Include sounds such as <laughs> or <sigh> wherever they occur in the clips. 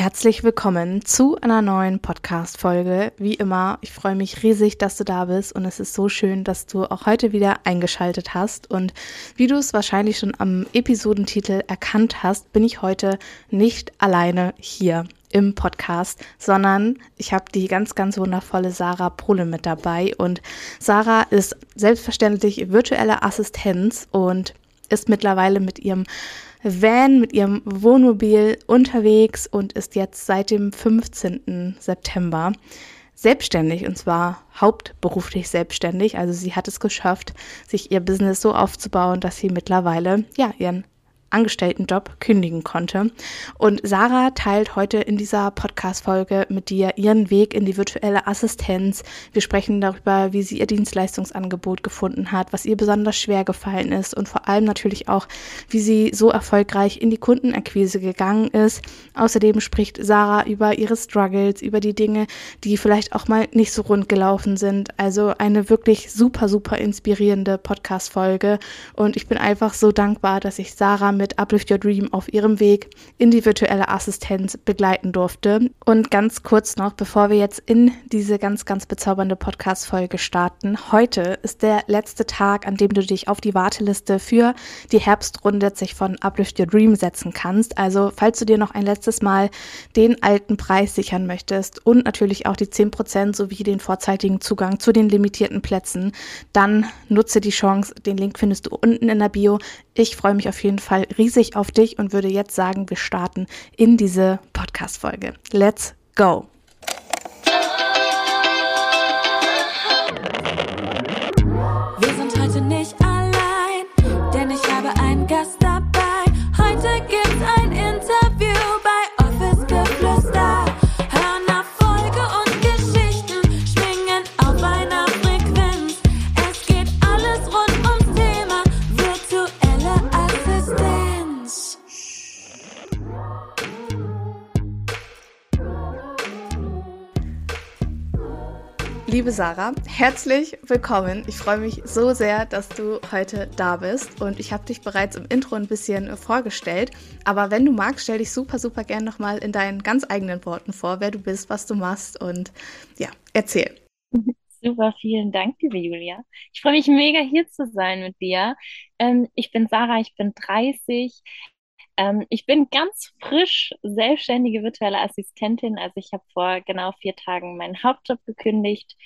Herzlich willkommen zu einer neuen Podcast-Folge. Wie immer, ich freue mich riesig, dass du da bist und es ist so schön, dass du auch heute wieder eingeschaltet hast. Und wie du es wahrscheinlich schon am Episodentitel erkannt hast, bin ich heute nicht alleine hier im Podcast, sondern ich habe die ganz, ganz wundervolle Sarah Prohle mit dabei. Und Sarah ist selbstverständlich virtuelle Assistenz und ist mittlerweile mit ihrem Van, mit ihrem Wohnmobil unterwegs und ist jetzt seit dem 15. September selbstständig und zwar hauptberuflich selbstständig. Also sie hat es geschafft, sich ihr Business so aufzubauen, dass sie mittlerweile ja ihren Angestelltenjob kündigen konnte. Und Sarah teilt heute in dieser Podcast-Folge mit dir ihren Weg in die virtuelle Assistenz. Wir sprechen darüber, wie sie ihr Dienstleistungsangebot gefunden hat, was ihr besonders schwer gefallen ist und vor allem natürlich auch, wie sie so erfolgreich in die Kundenakquise gegangen ist. Außerdem spricht Sarah über ihre Struggles, über die Dinge, die vielleicht auch mal nicht so rund gelaufen sind. Also eine wirklich super, super inspirierende Podcast-Folge. Und ich bin einfach so dankbar, dass ich Sarah mit Uplift Your Dream auf ihrem Weg in die virtuelle Assistenz begleiten durfte. Und ganz kurz noch, bevor wir jetzt in diese ganz, ganz bezaubernde Podcast-Folge starten. Heute ist der letzte Tag, an dem du dich auf die Warteliste für die Herbstrunde sich von Uplift Your Dream setzen kannst. Also, falls du dir noch ein letztes Mal den alten Preis sichern möchtest und natürlich auch die 10% sowie den vorzeitigen Zugang zu den limitierten Plätzen, dann nutze die Chance. Den Link findest du unten in der Bio. Ich freue mich auf jeden Fall riesig auf dich und würde jetzt sagen, wir starten in diese Podcast-Folge. Let's go! Liebe Sarah, herzlich willkommen. Ich freue mich so sehr, dass du heute da bist und ich habe dich bereits im Intro ein bisschen vorgestellt. Aber wenn du magst, stell dich super, super gern nochmal in deinen ganz eigenen Worten vor, wer du bist, was du machst und ja, erzähl. Super, vielen Dank, liebe Julia. Ich freue mich mega hier zu sein mit dir. Ähm, ich bin Sarah, ich bin 30. Ähm, ich bin ganz frisch selbstständige virtuelle Assistentin. Also ich habe vor genau vier Tagen meinen Hauptjob gekündigt.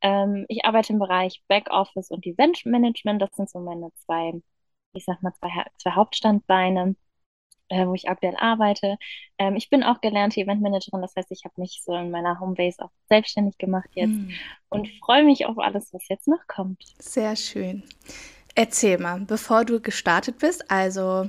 Ähm, ich arbeite im Bereich Backoffice und Eventmanagement. Das sind so meine zwei, ich sag mal, zwei, zwei Hauptstandbeine äh, wo ich aktuell arbeite. Ähm, ich bin auch gelernte Eventmanagerin, das heißt, ich habe mich so in meiner Homebase auch selbstständig gemacht jetzt Hm, und freue mich auf alles, was jetzt noch kommt. Sehr schön. Erzähl mal, bevor du gestartet bist, also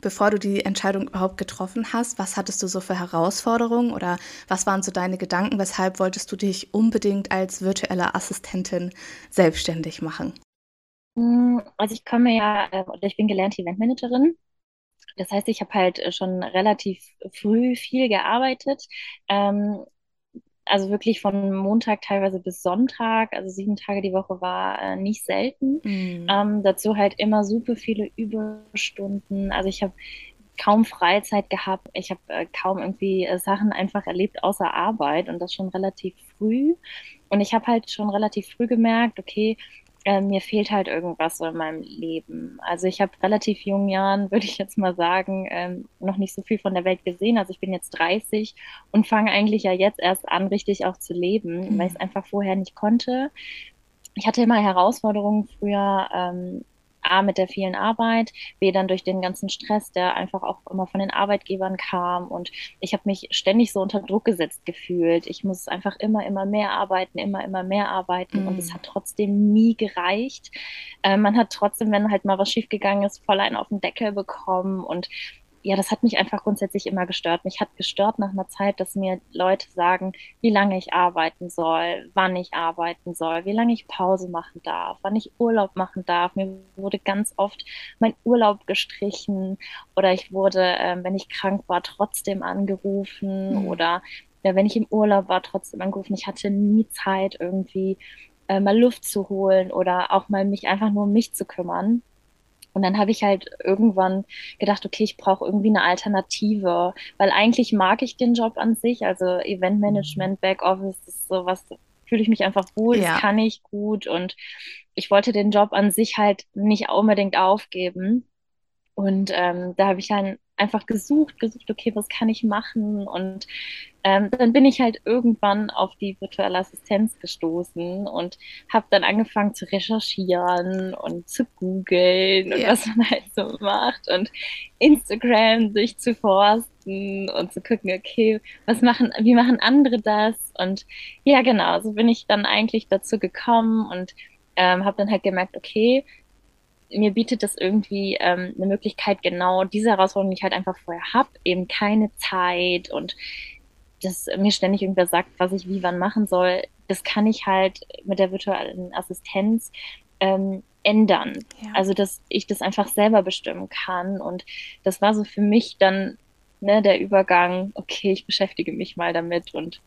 bevor du die Entscheidung überhaupt getroffen hast, was hattest du so für Herausforderungen oder was waren so deine Gedanken? Weshalb wolltest du dich unbedingt als virtuelle Assistentin selbstständig machen? Mm, Also ich komme ja, äh, ich bin gelernte Eventmanagerin. Das heißt, ich habe halt schon relativ früh viel gearbeitet. Ähm, also wirklich von Montag teilweise bis Sonntag, also sieben Tage die Woche war äh, nicht selten. Hm, Ähm, dazu halt immer super viele Überstunden. Also ich habe kaum Freizeit gehabt. Ich habe äh, kaum irgendwie äh, Sachen einfach erlebt außer Arbeit und das schon relativ früh. Und ich habe halt schon relativ früh gemerkt, okay, äh, mir fehlt halt irgendwas so in meinem Leben. Also ich habe relativ jungen Jahren, würde ich jetzt mal sagen, ähm, noch nicht so viel von der Welt gesehen. Also ich bin jetzt 30 und fange eigentlich ja jetzt erst an, richtig auch zu leben, weil ich es einfach vorher nicht konnte. Ich hatte immer Herausforderungen früher, ähm, A, mit der vielen Arbeit, B, dann durch den ganzen Stress, der einfach auch immer von den Arbeitgebern kam. Und ich habe mich ständig so unter Druck gesetzt gefühlt. Ich muss einfach immer, immer mehr arbeiten, immer, immer mehr arbeiten. Und es hm, hat trotzdem nie gereicht. Äh, man hat trotzdem, wenn halt mal was schiefgegangen ist, voll einen auf den Deckel bekommen. Und ja, das hat mich einfach grundsätzlich immer gestört. Mich hat gestört nach einer Zeit, dass mir Leute sagen, wie lange ich arbeiten soll, wann ich arbeiten soll, wie lange ich Pause machen darf, wann ich Urlaub machen darf. Mir wurde ganz oft mein Urlaub gestrichen oder ich wurde, ähm, wenn ich krank war, trotzdem angerufen hm, oder ja, wenn ich im Urlaub war, trotzdem angerufen. Ich hatte nie Zeit, irgendwie äh, mal Luft zu holen oder auch mal mich einfach nur um mich zu kümmern. Und dann habe ich halt irgendwann gedacht, okay, ich brauche irgendwie eine Alternative, weil eigentlich mag ich den Job an sich, also Eventmanagement, Backoffice, das ist sowas, fühle ich mich einfach wohl, ja. das kann ich gut und ich wollte den Job an sich halt nicht unbedingt aufgeben. Und ähm, da habe ich dann einfach gesucht, gesucht, okay, was kann ich machen? Und ähm, dann bin ich halt irgendwann auf die virtuelle Assistenz gestoßen und habe dann angefangen zu recherchieren und zu googeln und ja. was man halt so macht und Instagram durchzuforsten und zu gucken, okay, was machen, wie machen andere das? Und ja, genau, so bin ich dann eigentlich dazu gekommen und ähm, habe dann halt gemerkt, okay, mir bietet das irgendwie ähm, eine Möglichkeit, genau diese Herausforderung, die ich halt einfach vorher habe, eben keine Zeit und dass mir ständig irgendwer sagt, was ich wie wann machen soll, das kann ich halt mit der virtuellen Assistenz ähm, ändern. Ja. Also dass ich das einfach selber bestimmen kann. Und das war so für mich dann ne, der Übergang, okay, ich beschäftige mich mal damit und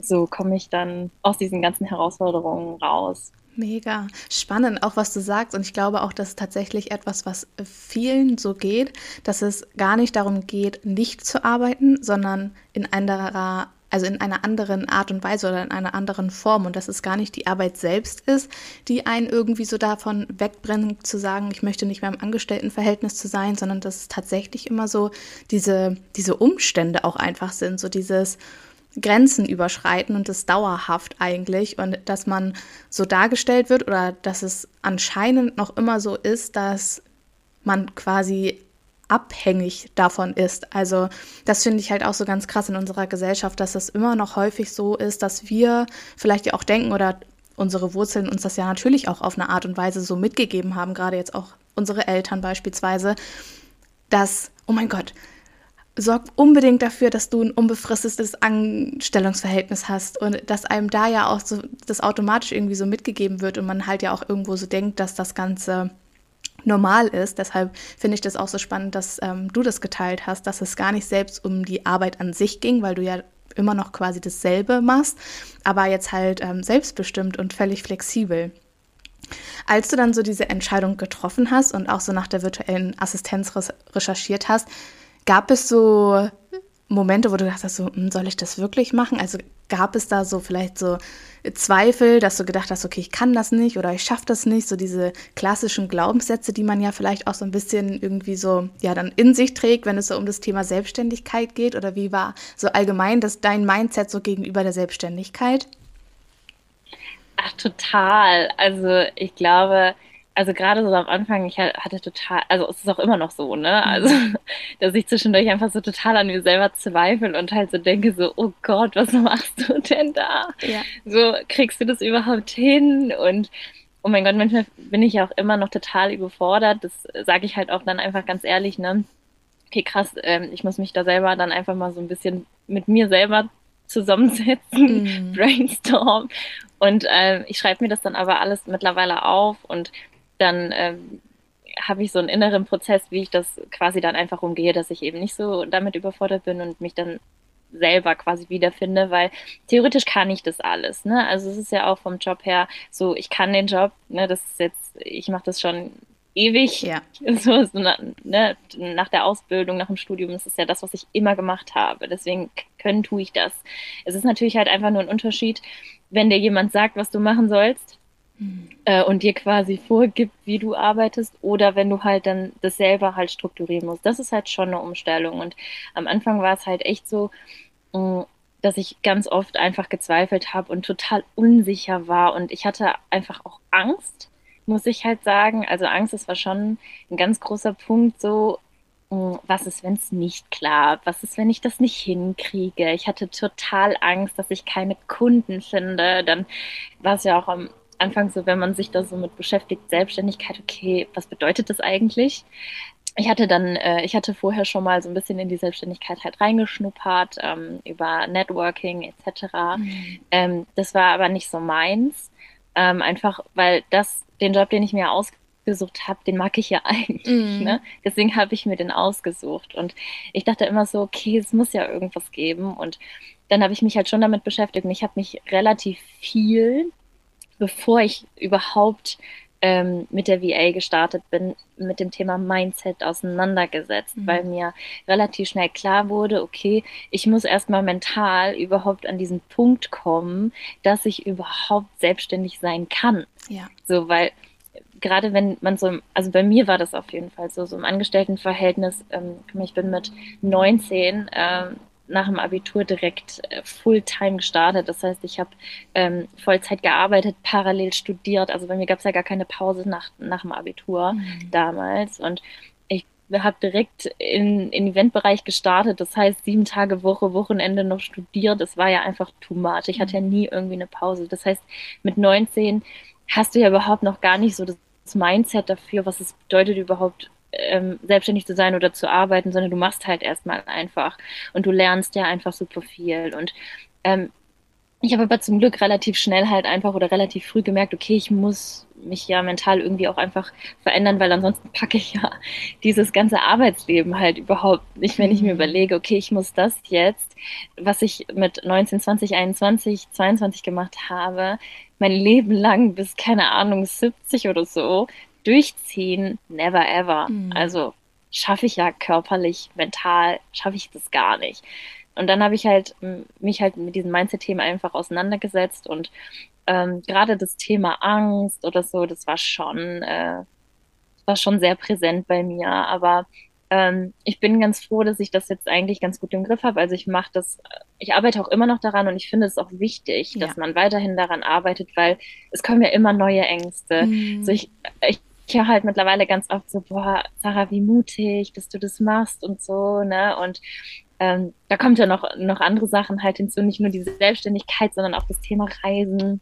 so komme ich dann aus diesen ganzen Herausforderungen raus. Mega spannend, auch was du sagst. Und ich glaube auch, dass tatsächlich etwas, was vielen so geht, dass es gar nicht darum geht, nicht zu arbeiten, sondern in einer, also in einer anderen Art und Weise oder in einer anderen Form. Und dass es gar nicht die Arbeit selbst ist, die einen irgendwie so davon wegbringt, zu sagen, ich möchte nicht mehr im Angestelltenverhältnis zu sein, sondern dass es tatsächlich immer so diese, diese Umstände auch einfach sind. So dieses, Grenzen überschreiten und das dauerhaft eigentlich und dass man so dargestellt wird oder dass es anscheinend noch immer so ist, dass man quasi abhängig davon ist. Also das finde ich halt auch so ganz krass in unserer Gesellschaft, dass das immer noch häufig so ist, dass wir vielleicht ja auch denken oder unsere Wurzeln uns das ja natürlich auch auf eine Art und Weise so mitgegeben haben, gerade jetzt auch unsere Eltern beispielsweise, dass, oh mein Gott, sorg unbedingt dafür, dass du ein unbefristetes Anstellungsverhältnis hast und dass einem da ja auch so das automatisch irgendwie so mitgegeben wird und man halt ja auch irgendwo so denkt, dass das Ganze normal ist. Deshalb finde ich das auch so spannend, dass ähm, du das geteilt hast, dass es gar nicht selbst um die Arbeit an sich ging, weil du ja immer noch quasi dasselbe machst, aber jetzt halt ähm, selbstbestimmt und völlig flexibel. Als du dann so diese Entscheidung getroffen hast und auch so nach der virtuellen Assistenz recherchiert hast, Gab es so Momente, wo du dachtest, so, hm, soll ich das wirklich machen? Also gab es da so vielleicht so Zweifel, dass du gedacht hast, okay, ich kann das nicht oder ich schaffe das nicht, so diese klassischen Glaubenssätze, die man ja vielleicht auch so ein bisschen irgendwie so ja dann in sich trägt, wenn es so um das Thema Selbstständigkeit geht oder wie war so allgemein das dein Mindset so gegenüber der Selbstständigkeit? Ach, total. Also ich glaube, also gerade so am Anfang, ich hatte total, also es ist auch immer noch so, ne? Mhm. Also, <laughs> dass ich zwischendurch einfach so total an mir selber zweifle und halt so denke, so, oh Gott, was machst du denn da? Ja. So, kriegst du das überhaupt hin? Und oh mein Gott, manchmal bin ich ja auch immer noch total überfordert. Das sage ich halt auch dann einfach ganz ehrlich, ne? Okay, krass, ähm, ich muss mich da selber dann einfach mal so ein bisschen mit mir selber zusammensetzen, mm. <laughs> brainstorm. Und äh, ich schreibe mir das dann aber alles mittlerweile auf und dann ähm, habe ich so einen inneren Prozess, wie ich das quasi dann einfach umgehe, dass ich eben nicht so damit überfordert bin und mich dann selber quasi wiederfinde, weil theoretisch kann ich das alles. Ne? Also es ist ja auch vom Job her so, ich kann den Job, ne, das ist jetzt, ich mache das schon ewig. Ja. <laughs> So, so ne, nach der Ausbildung, nach dem Studium, das ist ja das, was ich immer gemacht habe. Deswegen können tue ich das. Es ist natürlich halt einfach nur ein Unterschied, wenn dir jemand sagt, was du machen sollst äh, und dir quasi vorgibt, wie du arbeitest, oder wenn du halt dann das selber halt strukturieren musst. Das ist halt schon eine Umstellung. Und am Anfang war es halt echt so, mm, dass ich ganz oft einfach gezweifelt habe und total unsicher war. Und ich hatte einfach auch Angst, muss ich halt sagen. Also Angst, ist war schon ein ganz großer Punkt, so mm, was ist, wenn es nicht klappt? Was ist, wenn ich das nicht hinkriege? Ich hatte total Angst, dass ich keine Kunden finde. Dann war es ja auch am Anfang so, wenn man sich da so mit beschäftigt, Selbstständigkeit, okay, was bedeutet das eigentlich? Ich hatte dann, äh, ich hatte vorher schon mal so ein bisschen in die Selbstständigkeit halt reingeschnuppert, ähm, über Networking etc. Mhm. Ähm, das war aber nicht so meins, ähm, einfach weil das, den Job, den ich mir ausgesucht habe, den mag ich ja <laughs> eigentlich. Mhm. Ne? Deswegen habe ich mir den ausgesucht. Und ich dachte immer so, okay, es muss ja irgendwas geben. Und dann habe ich mich halt schon damit beschäftigt und ich habe mich relativ viel bevor ich überhaupt ähm, mit der VA gestartet bin, mit dem Thema Mindset auseinandergesetzt, mhm. weil mir relativ schnell klar wurde, okay, ich muss erstmal mental überhaupt an diesen Punkt kommen, dass ich überhaupt selbstständig sein kann. Ja. So, weil gerade wenn man so, also bei mir war das auf jeden Fall so, so im Angestelltenverhältnis, ähm, ich bin mit 19 ähm, nach dem Abitur direkt äh, Fulltime gestartet. Das heißt, ich habe ähm, Vollzeit gearbeitet, parallel studiert. Also bei mir gab es ja gar keine Pause nach, nach dem Abitur mhm. damals. Und ich habe direkt in, in Eventbereich gestartet. Das heißt, sieben Tage Woche, Wochenende noch studiert. Das war ja einfach too much. Ich hatte ja mhm. nie irgendwie eine Pause. Das heißt, mit 19 hast du ja überhaupt noch gar nicht so das Mindset dafür, was es bedeutet überhaupt ähm, selbstständig zu sein oder zu arbeiten, sondern du machst halt erstmal einfach und du lernst ja einfach super viel. Und ähm, ich habe aber zum Glück relativ schnell halt einfach oder relativ früh gemerkt, okay, ich muss mich ja mental irgendwie auch einfach verändern, weil ansonsten packe ich ja <laughs> dieses ganze Arbeitsleben halt überhaupt nicht, wenn ich mir mhm. überlege, okay, ich muss das jetzt, was ich mit 19, 20, 21, 22 gemacht habe, mein Leben lang bis, keine Ahnung, 70 oder so, durchziehen, never ever. Mhm. Also schaffe ich ja körperlich, mental, schaffe ich das gar nicht. Und dann habe ich halt mich halt mit diesem Mindset-Thema einfach auseinandergesetzt und ähm, gerade das Thema Angst oder so, das war schon, äh, war schon sehr präsent bei mir. Aber ähm, ich bin ganz froh, dass ich das jetzt eigentlich ganz gut im Griff habe. Also ich mache das, ich arbeite auch immer noch daran und ich finde es auch wichtig, ja. dass man weiterhin daran arbeitet, weil es kommen ja immer neue Ängste. Mhm. Also ich, ich ich höre halt mittlerweile ganz oft so, boah, Sarah, wie mutig, dass du das machst und so, ne? Und ähm, da kommt ja noch, noch andere Sachen halt hinzu, nicht nur diese Selbstständigkeit, sondern auch das Thema Reisen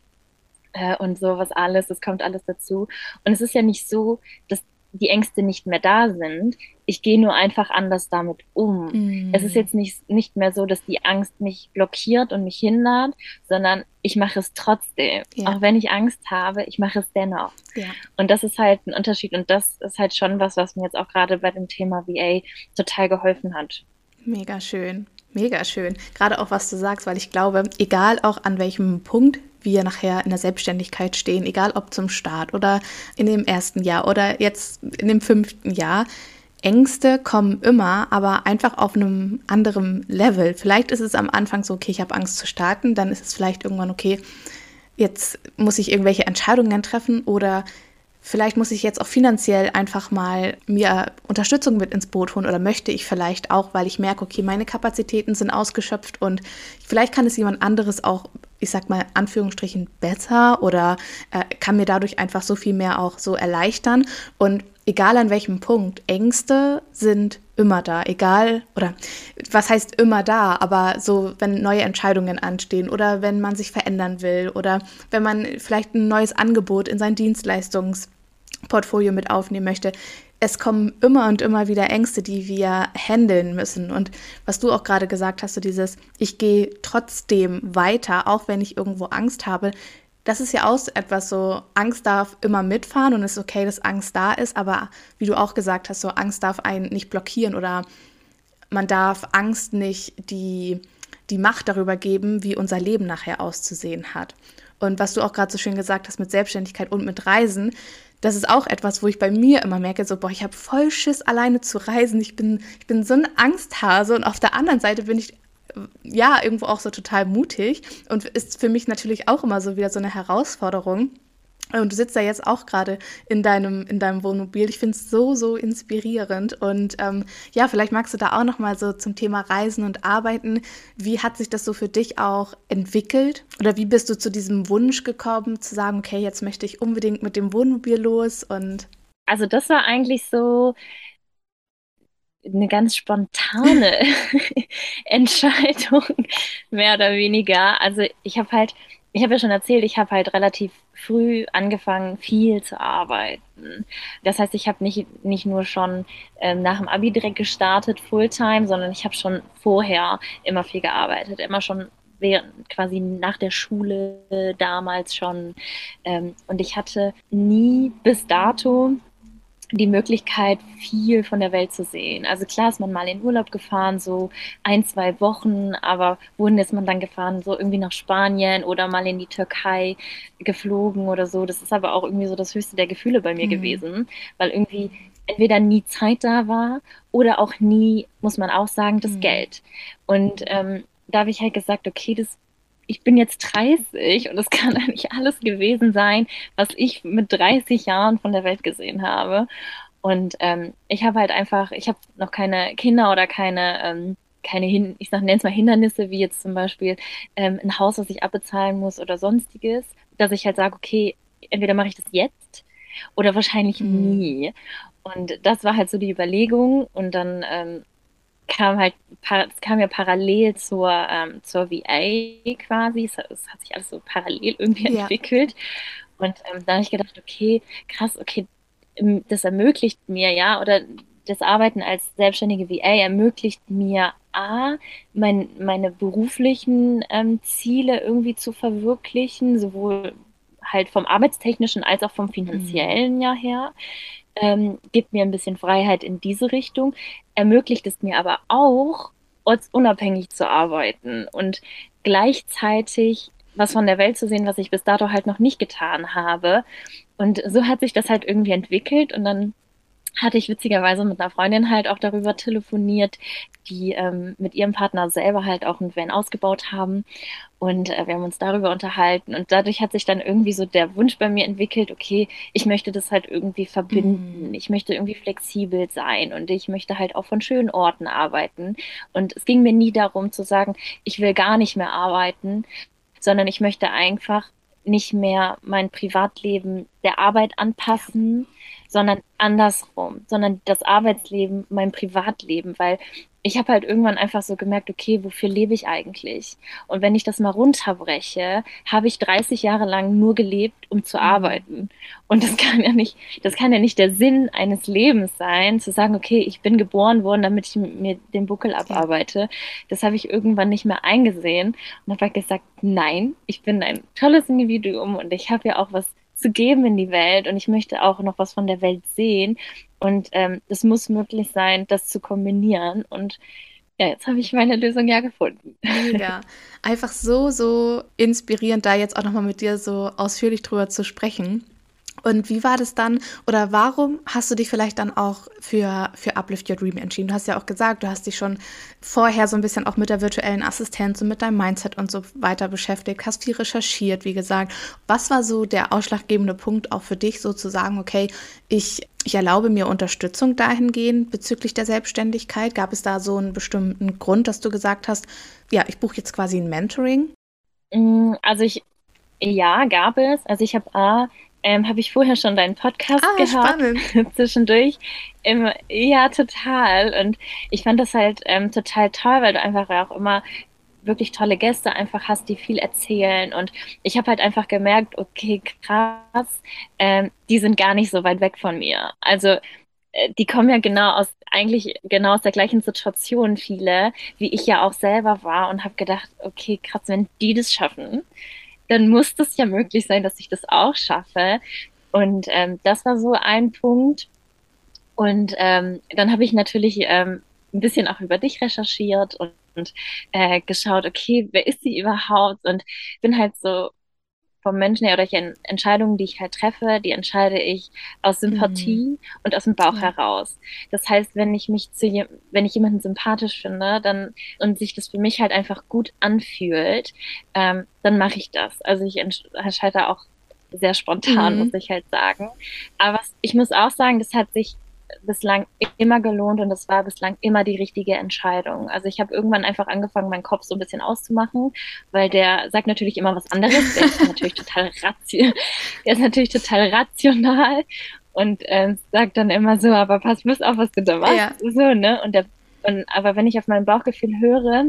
äh, und sowas alles, das kommt alles dazu. Und es ist ja nicht so, dass die Ängste nicht mehr da sind. Ich gehe nur einfach anders damit um. Mm. Es ist jetzt nicht, nicht mehr so, dass die Angst mich blockiert und mich hindert, sondern ich mache es trotzdem. Ja. Auch wenn ich Angst habe, ich mache es dennoch. Ja. Und das ist halt ein Unterschied und das ist halt schon was, was mir jetzt auch gerade bei dem Thema VA total geholfen hat. Mega schön. Mega schön. Gerade auch, was du sagst, weil ich glaube, egal auch an welchem Punkt wir nachher in der Selbstständigkeit stehen, egal ob zum Start oder in dem ersten Jahr oder jetzt in dem fünften Jahr, Ängste kommen immer, aber einfach auf einem anderen Level. Vielleicht ist es am Anfang so, okay, ich habe Angst zu starten, dann ist es vielleicht irgendwann okay, jetzt muss ich irgendwelche Entscheidungen treffen oder vielleicht muss ich jetzt auch finanziell einfach mal mir Unterstützung mit ins Boot holen oder möchte ich vielleicht auch, weil ich merke, okay, meine Kapazitäten sind ausgeschöpft und vielleicht kann es jemand anderes auch, ich sag mal, Anführungsstrichen besser oder äh, kann mir dadurch einfach so viel mehr auch so erleichtern. Und egal an welchem Punkt, Ängste sind immer da, egal, oder was heißt immer da, aber so, wenn neue Entscheidungen anstehen oder wenn man sich verändern will oder wenn man vielleicht ein neues Angebot in sein Dienstleistungs Portfolio mit aufnehmen möchte. Es kommen immer und immer wieder Ängste, die wir handeln müssen. Und was du auch gerade gesagt hast, so dieses, ich gehe trotzdem weiter, auch wenn ich irgendwo Angst habe. Das ist ja auch etwas so, Angst darf immer mitfahren und es ist okay, dass Angst da ist, aber wie du auch gesagt hast, so Angst darf einen nicht blockieren oder man darf Angst nicht die, die Macht darüber geben, wie unser Leben nachher auszusehen hat. Und was du auch gerade so schön gesagt hast mit Selbstständigkeit und mit Reisen, das ist auch etwas, wo ich bei mir immer merke, so, boah, ich habe voll Schiss, alleine zu reisen. Ich bin, ich bin so ein Angsthase und auf der anderen Seite bin ich ja irgendwo auch so total mutig und ist für mich natürlich auch immer so wieder so eine Herausforderung. Und du sitzt da jetzt auch gerade in deinem, in deinem Wohnmobil. Ich finde es so, so inspirierend. Und ähm, ja, vielleicht magst du da auch noch mal so zum Thema Reisen und Arbeiten. Wie hat sich das so für dich auch entwickelt? Oder wie bist du zu diesem Wunsch gekommen, zu sagen, okay, jetzt möchte ich unbedingt mit dem Wohnmobil los? Und also das war eigentlich so eine ganz spontane <laughs> <laughs> Entscheidung, mehr oder weniger. Also ich habe halt ich habe ja schon erzählt, ich habe halt relativ früh angefangen, viel zu arbeiten. Das heißt, ich habe nicht, nicht nur schon ähm, nach dem Abi direkt gestartet, Fulltime, sondern ich habe schon vorher immer viel gearbeitet, immer schon während quasi nach der Schule damals schon. Ähm, und ich hatte nie bis dato die Möglichkeit, viel von der Welt zu sehen. Also klar ist man mal in Urlaub gefahren, so ein, zwei Wochen, aber wohin ist man dann gefahren? So irgendwie nach Spanien oder mal in die Türkei geflogen oder so. Das ist aber auch irgendwie so das höchste der Gefühle bei mir mhm. gewesen, weil irgendwie entweder nie Zeit da war oder auch nie, muss man auch sagen, das mhm. Geld. Und ähm, da habe ich halt gesagt, okay, das ich bin jetzt 30 und es kann <laughs> eigentlich alles gewesen sein, was ich mit 30 Jahren von der Welt gesehen habe. Und ähm, ich habe halt einfach, ich habe noch keine Kinder oder keine, ähm, keine Hin ich nenne es mal Hindernisse, wie jetzt zum Beispiel ähm, ein Haus, was ich abbezahlen muss oder sonstiges, dass ich halt sage, okay, entweder mache ich das jetzt oder wahrscheinlich mhm. nie. Und das war halt so die Überlegung. Und dann ähm, kam halt, es kam ja parallel zur, ähm, zur VA quasi. Es, es, hat sich alles so parallel irgendwie ja. entwickelt. Und ähm, da habe ich gedacht, okay, krass, okay, das ermöglicht mir ja, oder das Arbeiten als selbstständige VA ermöglicht mir A, mein, meine beruflichen ähm, Ziele irgendwie zu verwirklichen, sowohl halt vom arbeitstechnischen als auch vom finanziellen mhm. ja her ähm, gibt mir ein bisschen Freiheit in diese Richtung, ermöglicht es mir aber auch, ortsunabhängig zu arbeiten und gleichzeitig was von der Welt zu sehen, was ich bis dato halt noch nicht getan habe. Und so hat sich das halt irgendwie entwickelt und dann hatte ich witzigerweise mit einer Freundin halt auch darüber telefoniert, die ähm, mit ihrem Partner selber halt auch ein Van ausgebaut haben. Und äh, wir haben uns darüber unterhalten. Und dadurch hat sich dann irgendwie so der Wunsch bei mir entwickelt, okay, ich möchte das halt irgendwie verbinden. Mhm. Ich möchte irgendwie flexibel sein und ich möchte halt auch von schönen Orten arbeiten. Und es ging mir nie darum zu sagen, ich will gar nicht mehr arbeiten, sondern ich möchte einfach nicht mehr mein Privatleben der Arbeit anpassen, sondern andersrum, sondern das Arbeitsleben, mein Privatleben, weil ich habe halt irgendwann einfach so gemerkt, okay, wofür lebe ich eigentlich? Und wenn ich das mal runterbreche, habe ich 30 Jahre lang nur gelebt, um zu mhm. arbeiten. Und das kann ja nicht, das kann ja nicht der Sinn eines Lebens sein, zu sagen, okay, ich bin geboren worden, damit ich mir den Buckel abarbeite. Das habe ich irgendwann nicht mehr eingesehen und habe halt gesagt, nein, ich bin ein tolles Individuum und ich habe ja auch was zu geben in die Welt und ich möchte auch noch was von der Welt sehen. Und ähm, es muss möglich sein, das zu kombinieren. Und ja, jetzt habe ich meine Lösung ja gefunden. Mega. <laughs> Einfach so, so inspirierend, da jetzt auch nochmal mit dir so ausführlich drüber zu sprechen. Und wie war das dann oder warum hast du dich vielleicht dann auch für, für Uplift Your Dream entschieden? Du hast ja auch gesagt, du hast dich schon vorher so ein bisschen auch mit der virtuellen Assistenz und mit deinem Mindset und so weiter beschäftigt, hast viel recherchiert, wie gesagt. Was war so der ausschlaggebende Punkt auch für dich, so zu sagen, okay, ich, ich erlaube mir Unterstützung dahingehend bezüglich der Selbstständigkeit? Gab es da so einen bestimmten Grund, dass du gesagt hast, ja, ich buche jetzt quasi ein Mentoring? Mm, also ich, ja, gab es. Also ich habe A, ähm, habe ich vorher schon deinen Podcast ah, gehört <laughs> zwischendurch. Ähm, ja, total. Und ich fand das halt ähm, total toll, weil du einfach auch immer wirklich tolle Gäste einfach hast, die viel erzählen. Und ich habe halt einfach gemerkt, okay, krass, ähm, die sind gar nicht so weit weg von mir. Also äh, die kommen ja genau aus, eigentlich genau aus der gleichen Situation, viele, wie ich ja auch selber war und habe gedacht, okay, krass, wenn die das schaffen, dann muss das ja möglich sein, dass ich das auch schaffe. Und ähm, das war so ein Punkt. Und ähm, dann habe ich natürlich ähm, ein bisschen auch über dich recherchiert und, und äh, geschaut, okay, wer ist sie überhaupt? Und bin halt so vom Menschen her oder die Entscheidungen, die ich halt treffe, die entscheide ich aus Sympathie mhm. und aus dem Bauch ja. heraus. Das heißt, wenn ich mich zu wenn ich jemanden sympathisch finde, dann und sich das für mich halt einfach gut anfühlt, ähm, dann mache ich das. Also ich entscheide auch sehr spontan, mhm. muss ich halt sagen. Aber ich muss auch sagen, das hat sich bislang immer gelohnt und es war bislang immer die richtige Entscheidung. Also ich habe irgendwann einfach angefangen, meinen Kopf so ein bisschen auszumachen, weil der sagt natürlich immer was anderes. Der ist natürlich <laughs> total rational, der ist natürlich total rational und äh, sagt dann immer so, aber pass bloß auf, was du da machst. Ja. So, ne? Und, der, und aber wenn ich auf mein Bauchgefühl höre,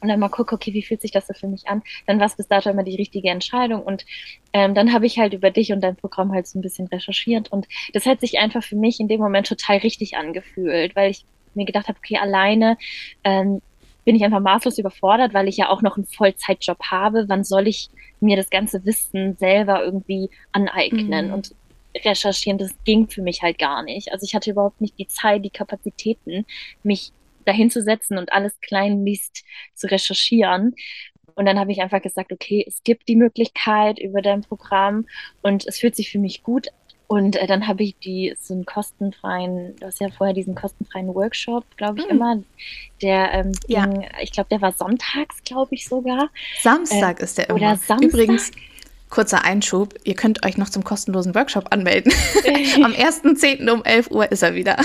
und dann mal gucke, okay, wie fühlt sich das so für mich an, dann war es bis dato immer die richtige Entscheidung. Und ähm, dann habe ich halt über dich und dein Programm halt so ein bisschen recherchiert. Und das hat sich einfach für mich in dem Moment total richtig angefühlt, weil ich mir gedacht habe, okay, alleine ähm, bin ich einfach maßlos überfordert, weil ich ja auch noch einen Vollzeitjob habe. Wann soll ich mir das ganze Wissen selber irgendwie aneignen? Mhm. Und recherchieren, das ging für mich halt gar nicht. Also ich hatte überhaupt nicht die Zeit, die Kapazitäten, mich dahin zu setzen und alles kleinliest zu recherchieren. Und dann habe ich einfach gesagt, okay, es gibt die Möglichkeit über dein Programm und es fühlt sich für mich gut und äh, dann habe ich die so einen kostenfreien, du hast ja vorher diesen kostenfreien Workshop, glaube ich, mm. immer. Der ähm, ging, ja. ich glaube, der war sonntags, glaube ich sogar. Samstag äh, ist der immer. Oder Samstag. Übrigens, Kurzer Einschub, ihr könnt euch noch zum kostenlosen Workshop anmelden. <laughs> Am 1.10. um 11 Uhr ist er wieder.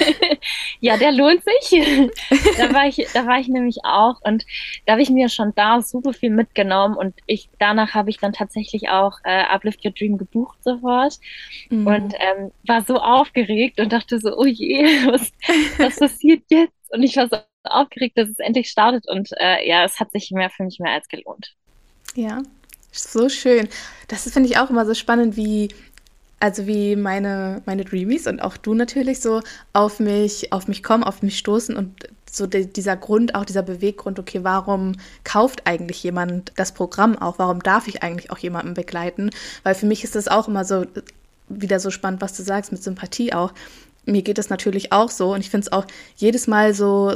<laughs> ja, der lohnt sich. da, war ich, da war ich nämlich auch und da habe ich mir schon da super viel mitgenommen und ich danach habe ich dann tatsächlich auch äh, Uplift Your Dream gebucht sofort mhm. und ähm, war so aufgeregt und dachte so, oh je, <laughs> was, was passiert jetzt? Und ich war so aufgeregt, dass es endlich startet und äh, ja, es hat sich mehr für mich mehr als gelohnt. Ja, so schön. Das finde ich auch immer so spannend, wie also wie meine, meine Dreamies und auch du natürlich so auf mich, auf mich kommen, auf mich stoßen und so de, dieser Grund, auch dieser Beweggrund, okay, warum kauft eigentlich jemand das Programm auch? Warum darf ich eigentlich auch jemanden begleiten? Weil für mich ist das auch immer so wieder so spannend, was du sagst, mit Sympathie auch. Mir geht das natürlich auch so und ich finde es auch jedes Mal so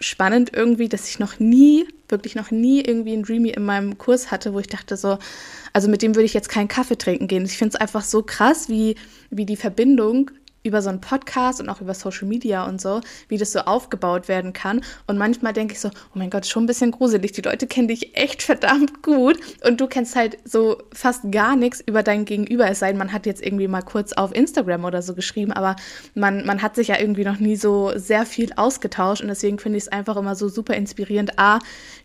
spannend irgendwie, dass ich noch nie, wirklich noch nie irgendwie einen Dreamy in meinem Kurs hatte, wo ich dachte so, also mit dem würde ich jetzt keinen Kaffee trinken gehen. Ich finde es einfach so krass, wie, wie die Verbindung über so einen Podcast und auch über Social Media und so, wie das so aufgebaut werden kann. Und manchmal denke ich so, oh mein Gott, schon ein bisschen gruselig. Die Leute kennen dich echt verdammt gut und du kennst halt so fast gar nichts über dein Gegenüber. Es sei denn, man hat jetzt irgendwie mal kurz auf Instagram oder so geschrieben, aber man, man hat sich ja irgendwie noch nie so sehr viel ausgetauscht und deswegen finde ich es einfach immer so super inspirierend. A,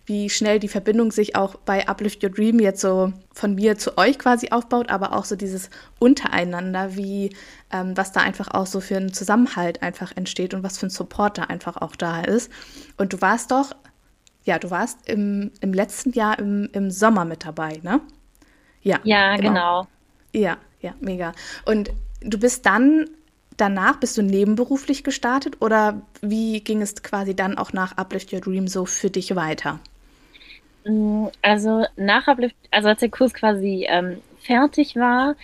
wie schnell die Verbindung sich auch bei Uplift Your Dream jetzt so von mir zu euch quasi aufbaut, aber auch so dieses Untereinander, wie ähm, was da einfach auch so für ein Zusammenhalt einfach entsteht und was für ein Support da einfach auch da ist. Und du warst doch, ja, du warst im, im letzten Jahr im, im Sommer mit dabei, ne? Ja, ja genau. genau. Ja, ja, mega. Und du bist dann danach, bist du nebenberuflich gestartet oder wie ging es quasi dann auch nach Uplift Your Dream so für dich weiter? Mm, also nach Uplift, also als der Kurs quasi ähm, fertig war,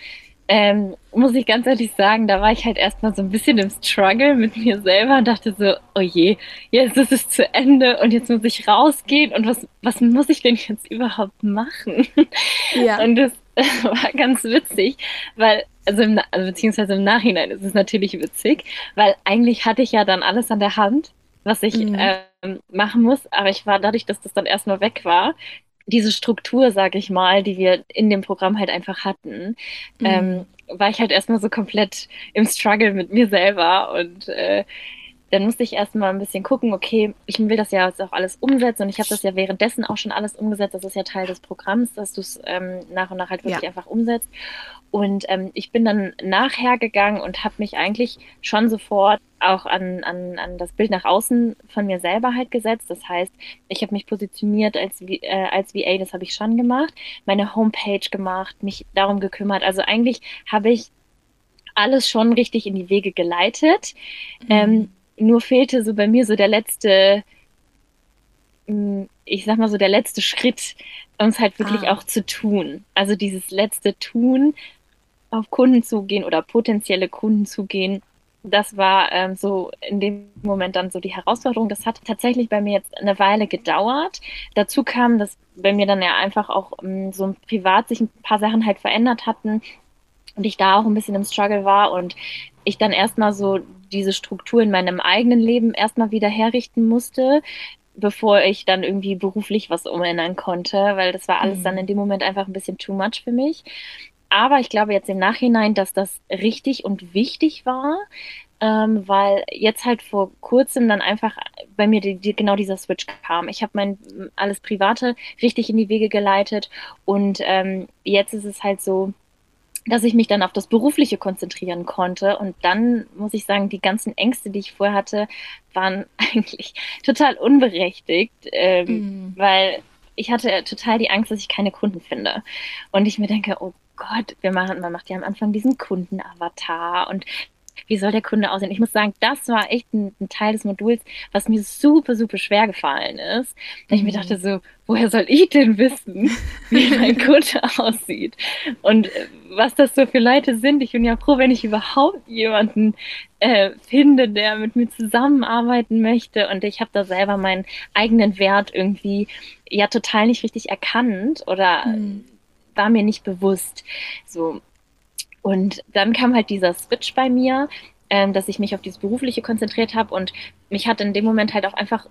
ähm, muss ich ganz ehrlich sagen, da war ich halt erstmal so ein bisschen im Struggle mit mir selber und dachte so, oh je, jetzt ist es zu Ende und jetzt muss ich rausgehen und was, was muss ich denn jetzt überhaupt machen? Ja. Und das <laughs> war ganz witzig, weil, also, im, also beziehungsweise im Nachhinein ist es natürlich witzig, weil eigentlich hatte ich ja dann alles an der Hand, was ich mhm. ähm, machen muss, aber ich war dadurch, dass das dann erstmal weg war, diese Struktur, sag ich mal, die wir in dem Programm halt einfach hatten, mhm. ähm, war ich halt erstmal so komplett im Struggle mit mir selber und äh, dann musste ich erstmal ein bisschen gucken, okay, ich will das ja jetzt auch alles umsetzen und ich habe das ja währenddessen auch schon alles umgesetzt. Das ist ja Teil des Programms, dass du es ähm, nach und nach halt wirklich ja. einfach umsetzt. Und ähm, ich bin dann nachher gegangen und habe mich eigentlich schon sofort auch an, an, an das Bild nach außen von mir selber halt gesetzt. Das heißt, ich habe mich positioniert als, äh, als VA, das habe ich schon gemacht, meine Homepage gemacht, mich darum gekümmert. Also eigentlich habe ich alles schon richtig in die Wege geleitet. Mhm. Ähm, nur fehlte so bei mir so der letzte, mm, ich sag mal so der letzte Schritt, um es halt wirklich ah. auch zu tun. Also dieses letzte Tun, auf Kunden zugehen oder potenzielle Kunden zugehen. Das war ähm, so in dem Moment dann so die Herausforderung. Das hat tatsächlich bei mir jetzt eine Weile gedauert. Dazu kam, dass bei mir dann ja einfach auch ähm, so privat sich ein paar Sachen halt verändert hatten und ich da auch ein bisschen im Struggle war und ich dann erstmal so diese Struktur in meinem eigenen Leben erstmal wieder herrichten musste, bevor ich dann irgendwie beruflich was umändern konnte, weil das war alles mhm. dann in dem Moment einfach ein bisschen too much für mich. Aber ich glaube jetzt im Nachhinein, dass das richtig und wichtig war, ähm, weil jetzt halt vor kurzem dann einfach bei mir die, die, genau dieser Switch kam. Ich habe mein alles Private richtig in die Wege geleitet und ähm, jetzt ist es halt so, dass ich mich dann auf das Berufliche konzentrieren konnte. Und dann muss ich sagen, die ganzen Ängste, die ich vorher hatte, waren <laughs> eigentlich total unberechtigt, ähm, mhm. weil ich hatte total die Angst, dass ich keine Kunden finde. Und ich mir denke, oh Gott, wir machen, man macht ja am Anfang diesen Kundenavatar und wie soll der Kunde aussehen? Ich muss sagen, das war echt ein, ein Teil des Moduls, was mir super, super schwer gefallen ist. Mhm. Ich mir mhm. dachte so, woher soll ich denn wissen, wie mein <laughs> Kunde aussieht? Und äh, was das so für Leute sind. Ich bin ja froh, wenn ich überhaupt jemanden äh, finde, der mit mir zusammenarbeiten möchte. Und ich habe da selber meinen eigenen Wert irgendwie ja total nicht richtig erkannt oder mhm. war mir nicht bewusst. So. Und dann kam halt dieser Switch bei mir, ähm, dass ich mich auf dieses Berufliche konzentriert habe und mich hat in dem Moment halt auch einfach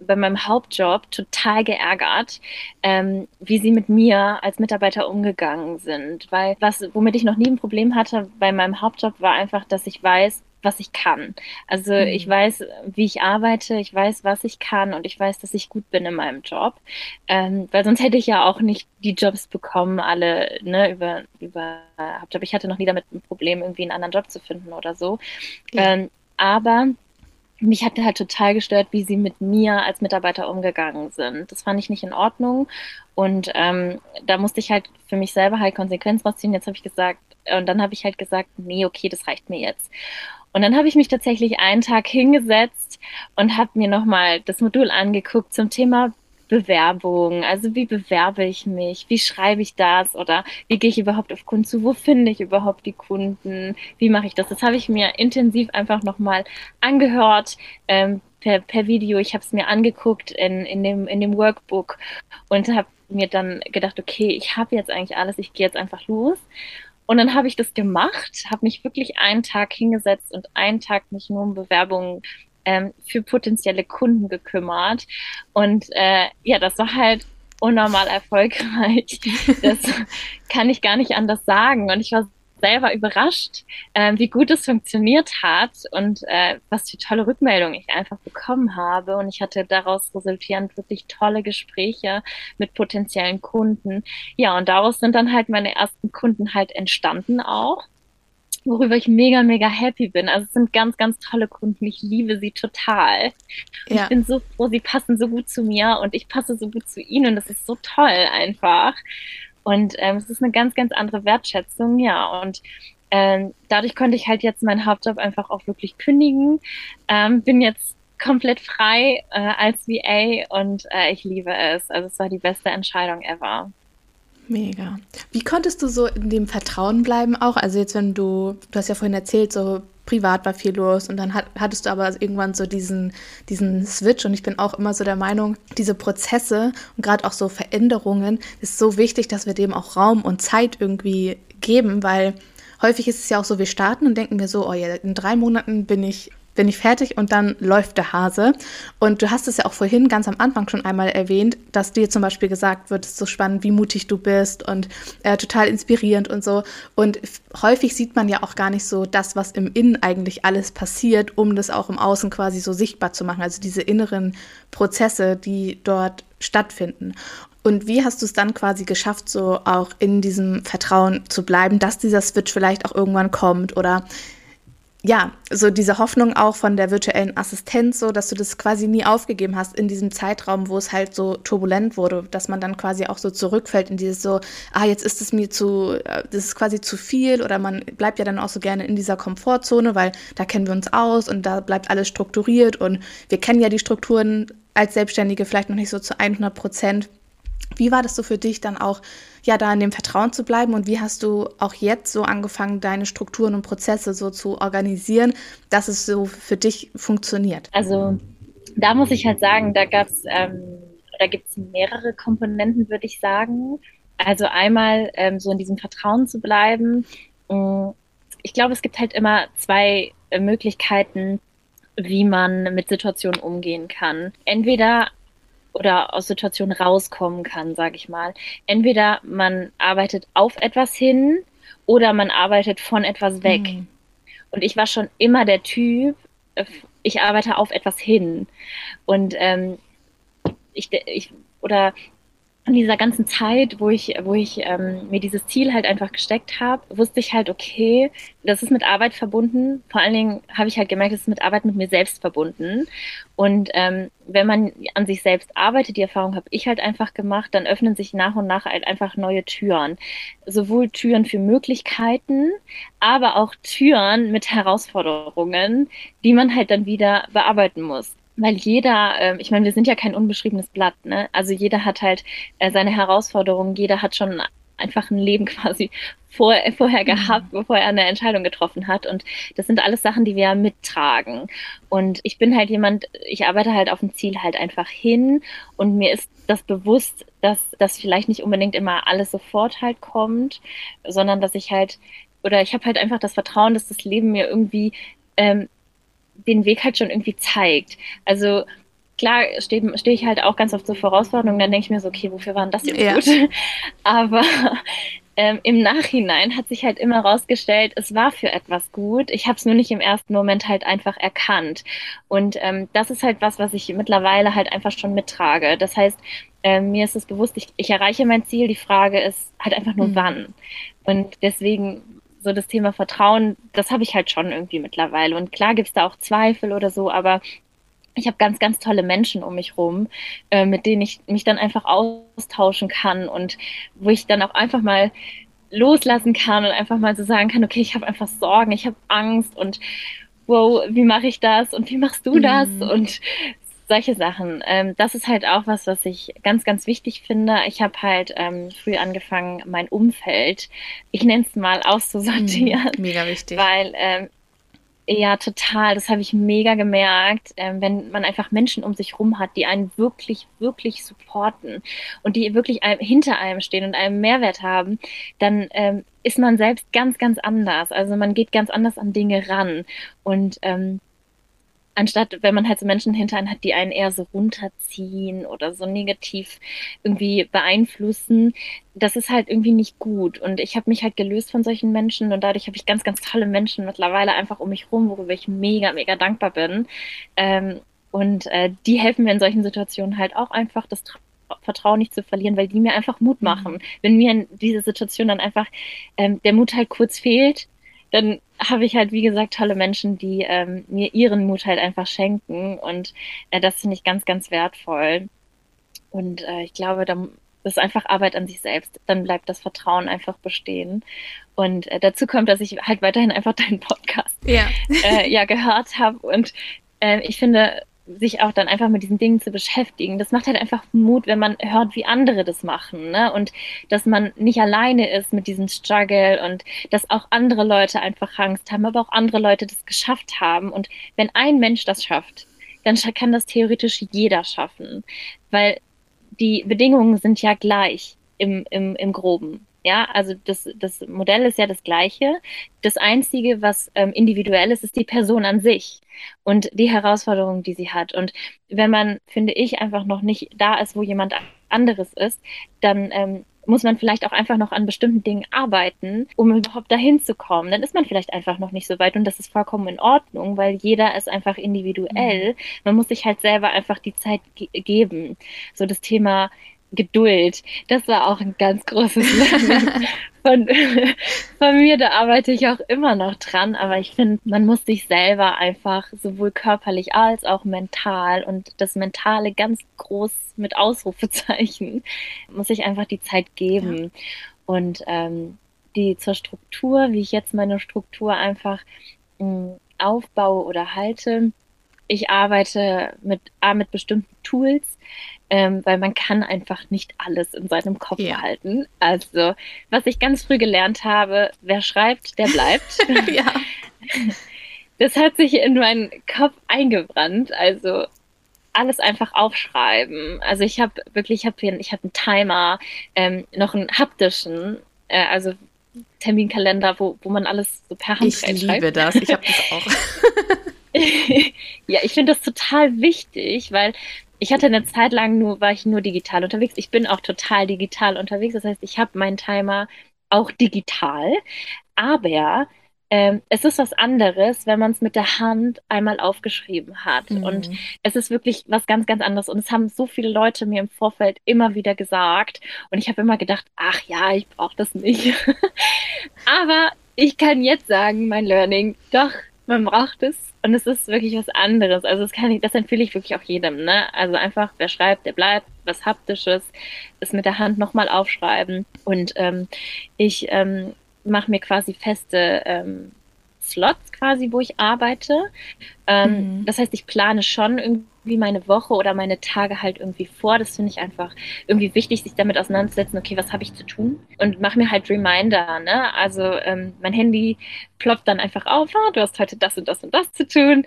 bei meinem Hauptjob total geärgert, ähm, wie sie mit mir als Mitarbeiter umgegangen sind. Weil was, womit ich noch nie ein Problem hatte bei meinem Hauptjob, war einfach, dass ich weiß, was ich kann. Also mhm. ich weiß, wie ich arbeite, ich weiß, was ich kann und ich weiß, dass ich gut bin in meinem Job. Ähm, weil sonst hätte ich ja auch nicht die Jobs bekommen, alle ne, über, über Hauptjob. Ich hatte noch nie damit ein Problem, irgendwie einen anderen Job zu finden oder so. Ja. Ähm, aber mich hat halt total gestört, wie sie mit mir als Mitarbeiter umgegangen sind. Das fand ich nicht in Ordnung. Und ähm, da musste ich halt für mich selber halt Konsequenz rausziehen. Jetzt habe ich gesagt, und dann habe ich halt gesagt, nee, okay, das reicht mir jetzt. Und dann habe ich mich tatsächlich einen Tag hingesetzt und habe mir nochmal das Modul angeguckt zum Thema Bewerbung. Also wie bewerbe ich mich? Wie schreibe ich das? Oder wie gehe ich überhaupt auf Kunden zu? Wo finde ich überhaupt die Kunden? Wie mache ich das? Das habe ich mir intensiv einfach nochmal angehört. Ähm, per, per Video, ich habe es mir angeguckt in, in, dem, in dem Workbook und habe mir dann gedacht, okay, ich habe jetzt eigentlich alles, ich gehe jetzt einfach los. Und dann habe ich das gemacht, habe mich wirklich einen Tag hingesetzt und einen Tag mich nur um Bewerbungen ähm, für potenzielle Kunden gekümmert. Und äh, ja, das war halt unnormal erfolgreich. <laughs> Das kann ich gar nicht anders sagen. Und ich war selber überrascht, äh, wie gut es funktioniert hat und äh, was für tolle Rückmeldungen ich einfach bekommen habe. Und ich hatte daraus resultierend wirklich tolle Gespräche mit potenziellen Kunden. Ja, und daraus sind dann halt meine ersten Kunden halt entstanden auch worüber ich mega, mega happy bin. Also es sind ganz, ganz tolle Kunden. Ich liebe sie total. Ja. Ich bin so froh, sie passen so gut zu mir und ich passe so gut zu ihnen. Und das ist so toll einfach. Und ähm, es ist eine ganz, ganz andere Wertschätzung, ja. Und ähm, dadurch konnte ich halt jetzt meinen Hauptjob einfach auch wirklich kündigen. Ähm, bin jetzt komplett frei äh, als VA und äh, ich liebe es. Also es war die beste Entscheidung ever. Mega. Wie konntest du so in dem Vertrauen bleiben auch? Also jetzt, wenn du, du hast ja vorhin erzählt, so privat war viel los und dann hat, hattest du aber irgendwann so diesen, diesen Switch und ich bin auch immer so der Meinung, diese Prozesse und gerade auch so Veränderungen ist so wichtig, dass wir dem auch Raum und Zeit irgendwie geben, weil häufig ist es ja auch so, wir starten und denken wir so, oh ja, in drei Monaten bin ich bin ich fertig und dann läuft der Hase. Und du hast es ja auch vorhin ganz am Anfang schon einmal erwähnt, dass dir zum Beispiel gesagt wird, es ist so spannend, wie mutig du bist und äh, total inspirierend und so. Und häufig sieht man ja auch gar nicht so das, was im Innen eigentlich alles passiert, um das auch im Außen quasi so sichtbar zu machen. Also diese inneren Prozesse, die dort stattfinden. Und wie hast du es dann quasi geschafft, so auch in diesem Vertrauen zu bleiben, dass dieser Switch vielleicht auch irgendwann kommt oder ja, so diese Hoffnung auch von der virtuellen Assistenz, so dass du das quasi nie aufgegeben hast in diesem Zeitraum, wo es halt so turbulent wurde, dass man dann quasi auch so zurückfällt in dieses so, ah, jetzt ist es mir zu, äh, das ist quasi zu viel oder man bleibt ja dann auch so gerne in dieser Komfortzone, weil da kennen wir uns aus und da bleibt alles strukturiert und wir kennen ja die Strukturen als Selbstständige vielleicht noch nicht so zu 100 Prozent. Wie war das so für dich dann auch, ja, da in dem Vertrauen zu bleiben und wie hast du auch jetzt so angefangen, deine Strukturen und Prozesse so zu organisieren, dass es so für dich funktioniert? Also da muss ich halt sagen, da gab es, ähm, da gibt es mehrere Komponenten, würde ich sagen. Also einmal ähm, so in diesem Vertrauen zu bleiben. Mm, ich glaube, es gibt halt immer zwei äh, Möglichkeiten, wie man mit Situationen umgehen kann. Entweder oder aus Situationen rauskommen kann, sage ich mal. Entweder man arbeitet auf etwas hin oder man arbeitet von etwas weg. Mhm. Und ich war schon immer der Typ, äh, ich arbeite auf etwas hin. Und ähm, ich, ich, oder in dieser ganzen Zeit, wo ich, wo ich ähm, mir dieses Ziel halt einfach gesteckt habe, wusste ich halt, okay, das ist mit Arbeit verbunden. Vor allen Dingen habe ich halt gemerkt, es ist mit Arbeit mit mir selbst verbunden. Und ähm, wenn man an sich selbst arbeitet, die Erfahrung habe ich halt einfach gemacht, dann öffnen sich nach und nach halt einfach neue Türen. Sowohl Türen für Möglichkeiten, aber auch Türen mit Herausforderungen, die man halt dann wieder bearbeiten muss weil jeder, äh, ich meine, wir sind ja kein unbeschriebenes Blatt, ne? Also jeder hat halt äh, seine Herausforderungen, jeder hat schon einfach ein Leben <laughs> quasi vor, vorher mhm. gehabt, bevor er eine Entscheidung getroffen hat. Und das sind alles Sachen, die wir mittragen. Und ich bin halt jemand, ich arbeite halt auf ein Ziel halt einfach hin und mir ist das bewusst, dass das vielleicht nicht unbedingt immer alles sofort halt kommt, sondern dass ich halt, oder ich habe halt einfach das Vertrauen, dass das Leben mir irgendwie ähm, den Weg halt schon irgendwie zeigt. Also klar stehe steh ich halt auch ganz oft so Herausforderungen, dann denke ich mir so, okay, wofür waren das jetzt ja. gut? <laughs> Aber ähm, im Nachhinein hat sich halt immer rausgestellt, es war für etwas gut. Ich habe es nur nicht im ersten Moment halt einfach erkannt. Und ähm, das ist halt was, was ich mittlerweile halt einfach schon mittrage. Das heißt, ähm, mir ist es bewusst, ich, ich erreiche mein Ziel. Die Frage ist halt einfach nur mhm. wann. Und deswegen so das Thema Vertrauen, das habe ich halt schon irgendwie mittlerweile. Und klar gibt es da auch Zweifel oder so, aber ich habe ganz, ganz tolle Menschen um mich rum, äh, mit denen ich mich dann einfach austauschen kann und wo ich dann auch einfach mal loslassen kann und einfach mal so sagen kann, okay, ich habe einfach Sorgen, ich habe Angst und wow, wie mache ich das und wie machst du das? Mhm. Und solche Sachen. Ähm, das ist halt auch was, was ich ganz, ganz wichtig finde. Ich habe halt ähm, früh angefangen, mein Umfeld, ich nenne es mal, auszusortieren. Mhm, mega wichtig. Weil ähm, ja, total. Das habe ich mega gemerkt, ähm, wenn man einfach Menschen um sich rum hat, die einen wirklich, wirklich supporten und die wirklich einem, hinter einem stehen und einen Mehrwert haben, dann ähm, ist man selbst ganz, ganz anders. Also man geht ganz anders an Dinge ran. Und ähm, anstatt wenn man halt so Menschen hinter einen hat, die einen eher so runterziehen oder so negativ irgendwie beeinflussen, das ist halt irgendwie nicht gut. Und ich habe mich halt gelöst von solchen Menschen und dadurch habe ich ganz, ganz tolle Menschen mittlerweile einfach um mich rum, worüber ich mega, mega dankbar bin. Ähm, und äh, die helfen mir in solchen Situationen halt auch einfach, das Vertrauen nicht zu verlieren, weil die mir einfach Mut mhm. machen. Wenn mir in dieser Situation dann einfach ähm, der Mut halt kurz fehlt, dann habe ich halt, wie gesagt, tolle Menschen, die ähm, mir ihren Mut halt einfach schenken. Und äh, das finde ich ganz, ganz wertvoll. Und äh, ich glaube, da ist einfach Arbeit an sich selbst. Dann bleibt das Vertrauen einfach bestehen. Und äh, dazu kommt, dass ich halt weiterhin einfach deinen Podcast ja, äh, ja gehört habe. Und äh, ich finde, sich auch dann einfach mit diesen Dingen zu beschäftigen. Das macht halt einfach Mut, wenn man hört, wie andere das machen, ne? Und dass man nicht alleine ist mit diesem Struggle und dass auch andere Leute einfach Angst haben, aber auch andere Leute das geschafft haben. Und wenn ein Mensch das schafft, dann kann das theoretisch jeder schaffen, weil die Bedingungen sind ja gleich im, im, im Groben. Ja, also das, das Modell ist ja das gleiche. Das Einzige, was ähm, individuell ist, ist die Person an sich und die Herausforderung, die sie hat. Und wenn man, finde ich, einfach noch nicht da ist, wo jemand anderes ist, dann ähm, muss man vielleicht auch einfach noch an bestimmten Dingen arbeiten, um überhaupt dahin zu kommen. Dann ist man vielleicht einfach noch nicht so weit und das ist vollkommen in Ordnung, weil jeder ist einfach individuell. Mhm. Man muss sich halt selber einfach die Zeit ge geben. So das Thema Geduld. Das war auch ein ganz großes <laughs> Lernen von, von mir. Da arbeite ich auch immer noch dran. Aber ich finde, man muss sich selber einfach sowohl körperlich als auch mental und das Mentale ganz groß mit Ausrufezeichen, muss ich einfach die Zeit geben. Ja. Und ähm, die zur Struktur, wie ich jetzt meine Struktur einfach mh, hm, aufbaue oder halte. Ich arbeite mit, mit bestimmten Tools, ähm, weil man kann einfach nicht alles in seinem Kopf ja. behalten. Also, was ich ganz früh gelernt habe, wer schreibt, der bleibt. <laughs> ja. Das hat sich in meinen Kopf eingebrannt. Also alles einfach aufschreiben. Also ich habe wirklich, ich habe ich habe einen Timer, ähm, noch einen haptischen, äh, also Terminkalender, wo, wo man alles so per Hand. Ich liebe das, ich habe das auch. <laughs> <laughs> ja, ich finde das total wichtig, weil ich hatte eine Zeit lang nur, war ich nur digital unterwegs. Ich bin auch total digital unterwegs. Das heißt, ich habe meinen Timer auch digital. Aber ähm, es ist was anderes, wenn man es mit der Hand einmal aufgeschrieben hat. Mhm. Und es ist wirklich was ganz, ganz anderes. Und es haben so viele Leute mir im Vorfeld immer wieder gesagt. Und ich habe immer gedacht, ach ja, ich brauche das nicht. <laughs> Aber ich kann jetzt sagen, mein Learning, doch, man braucht es. Und es ist wirklich was anderes. Also das kann ich, das empfehle ich wirklich auch jedem. Ne? Also einfach, wer schreibt, der bleibt. Was Haptisches, es mit der Hand nochmal aufschreiben. Und ähm, ich ähm, mache mir quasi feste ähm, Slots quasi, wo ich arbeite. Ähm, mhm. Das heißt, ich plane schon irgendwie meine Woche oder meine Tage halt irgendwie vor. Das finde ich einfach irgendwie wichtig, sich damit auseinanderzusetzen, okay, was habe ich zu tun? Und mache mir halt Reminder, ne? Also ähm, mein Handy ploppt dann einfach auf, ah, du hast heute das und das und das zu tun.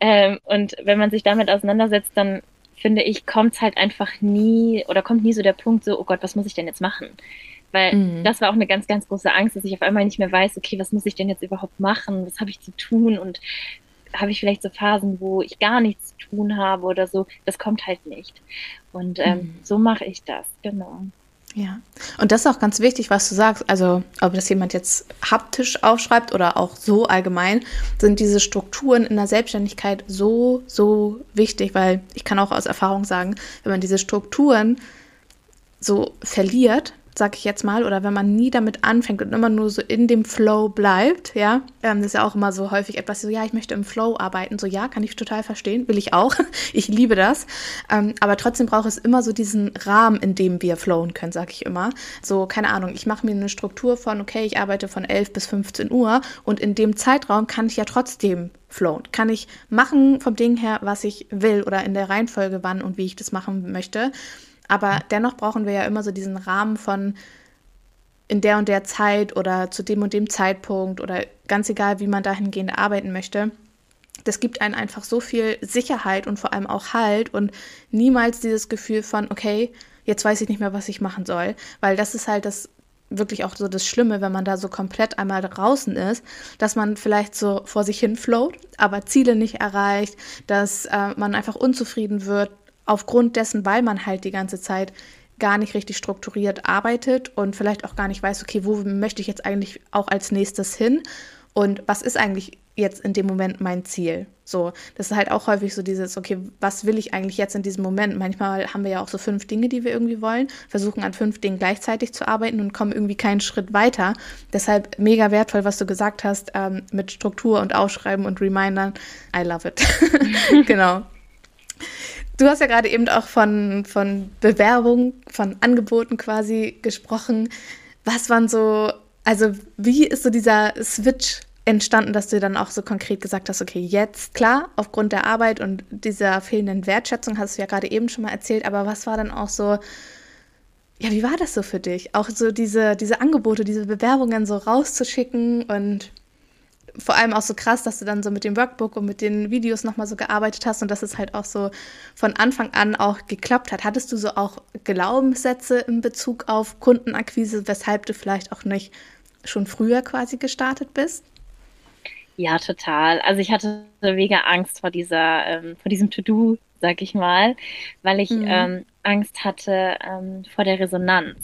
Ähm, und wenn man sich damit auseinandersetzt, dann finde ich, kommt es halt einfach nie oder kommt nie so der Punkt so, oh Gott, was muss ich denn jetzt machen? Weil mhm. das war auch eine ganz, ganz große Angst, dass ich auf einmal nicht mehr weiß, okay, was muss ich denn jetzt überhaupt machen? Was habe ich zu tun? Und habe ich vielleicht so Phasen, wo ich gar nichts zu tun habe oder so. Das kommt halt nicht. Und ähm, mhm. so mache ich das, genau. Ja, und das ist auch ganz wichtig, was du sagst. Also, ob das jemand jetzt haptisch aufschreibt oder auch so allgemein, sind diese Strukturen in der Selbstständigkeit so, so wichtig, weil ich kann auch aus Erfahrung sagen, wenn man diese Strukturen so verliert, sag ich jetzt mal, oder wenn man nie damit anfängt und immer nur so in dem Flow bleibt, ja, ähm, das ist ja auch immer so häufig etwas so, ja, ich möchte im Flow arbeiten, so ja, kann ich total verstehen, will ich auch, <laughs> ich liebe das, ähm, aber trotzdem braucht es immer so diesen Rahmen, in dem wir flowen können, sag ich immer. So, keine Ahnung, ich mache mir eine Struktur von, okay, ich arbeite von 11 bis 15 Uhr und in dem Zeitraum kann ich ja trotzdem flowen. Kann ich machen vom Ding her, was ich will oder in der Reihenfolge wann und wie ich das machen möchte. Aber dennoch brauchen wir ja immer so diesen Rahmen von in der und der Zeit oder zu dem und dem Zeitpunkt oder ganz egal, wie man dahingehend arbeiten möchte. Das gibt einen einfach so viel Sicherheit und vor allem auch Halt und niemals dieses Gefühl von, okay, jetzt weiß ich nicht mehr, was ich machen soll. Weil das ist halt das wirklich auch so das Schlimme, wenn man da so komplett einmal draußen ist, dass man vielleicht so vor sich hin float, aber Ziele nicht erreicht, dass äh, man einfach unzufrieden wird, aufgrund dessen, weil man halt die ganze Zeit gar nicht richtig strukturiert arbeitet und vielleicht auch gar nicht weiß, okay, wo möchte ich jetzt eigentlich auch als nächstes hin und was ist eigentlich jetzt in dem Moment mein Ziel? So, das ist halt auch häufig so dieses, okay, was will ich eigentlich jetzt in diesem Moment? Manchmal haben wir ja auch so fünf Dinge, die wir irgendwie wollen, versuchen an fünf Dingen gleichzeitig zu arbeiten und kommen irgendwie keinen Schritt weiter. Deshalb mega wertvoll, was du gesagt hast ähm, mit Struktur und Ausschreiben und Remindern. I love it. <laughs> <laughs> genau. Du hast ja gerade eben auch von, von Bewerbung, von Angeboten quasi gesprochen. Was waren so, also wie ist so dieser Switch entstanden, dass du dann auch so konkret gesagt hast, okay, jetzt klar, aufgrund der Arbeit und dieser fehlenden Wertschätzung, hast du ja gerade eben schon mal erzählt, aber was war dann auch so, ja, wie war das so für dich? Auch so diese, diese Angebote, diese Bewerbungen so rauszuschicken und vor allem auch so krass, dass du dann so mit dem Workbook und mit den Videos nochmal so gearbeitet hast und dass es halt auch so von Anfang an auch geklappt hat. Hattest du so auch Glaubenssätze in Bezug auf Kundenakquise, weshalb du vielleicht auch nicht schon früher quasi gestartet bist? Ja, total. Also ich hatte mega Angst vor dieser, ähm, vor diesem To-Do, sag ich mal, weil ich mhm. ähm, Angst hatte ähm, vor der Resonanz.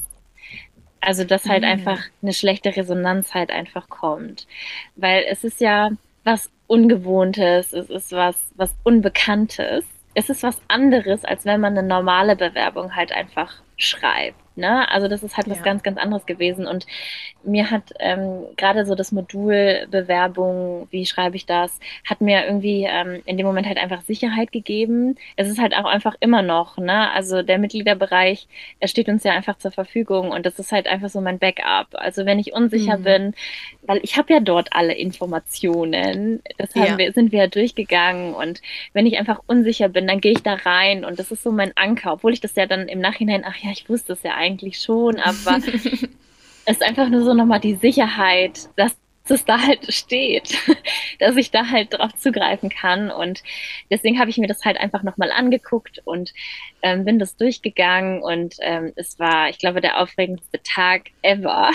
Also, dass halt mhm. einfach eine schlechte Resonanz halt einfach kommt. Weil es ist ja was Ungewohntes, es ist was, was Unbekanntes. Es ist was anderes, als wenn man eine normale Bewerbung halt einfach schreibt. Ne? Also das ist halt was ganz, ganz anderes gewesen. Und mir hat ähm, gerade so das Modul Bewerbung, wie schreibe ich das, hat mir irgendwie ähm, in dem Moment halt einfach Sicherheit gegeben. Es ist halt auch einfach immer noch, ne? Also der Mitgliederbereich, er steht uns ja einfach zur Verfügung und das ist halt einfach so mein Backup. Also wenn ich unsicher mhm. bin, weil ich habe ja dort alle Informationen, das haben ja. wir, sind wir ja durchgegangen und wenn ich einfach unsicher bin, dann gehe ich da rein und das ist so mein Anker, obwohl ich das ja dann im Nachhinein, ach ja, ich wusste es ja eigentlich schon, aber <laughs> ist einfach nur so nochmal die Sicherheit, dass es da halt steht, <laughs> dass ich da halt drauf zugreifen kann. Und deswegen habe ich mir das halt einfach nochmal angeguckt und ähm, bin das durchgegangen. Und ähm, es war, ich glaube, der aufregendste Tag ever,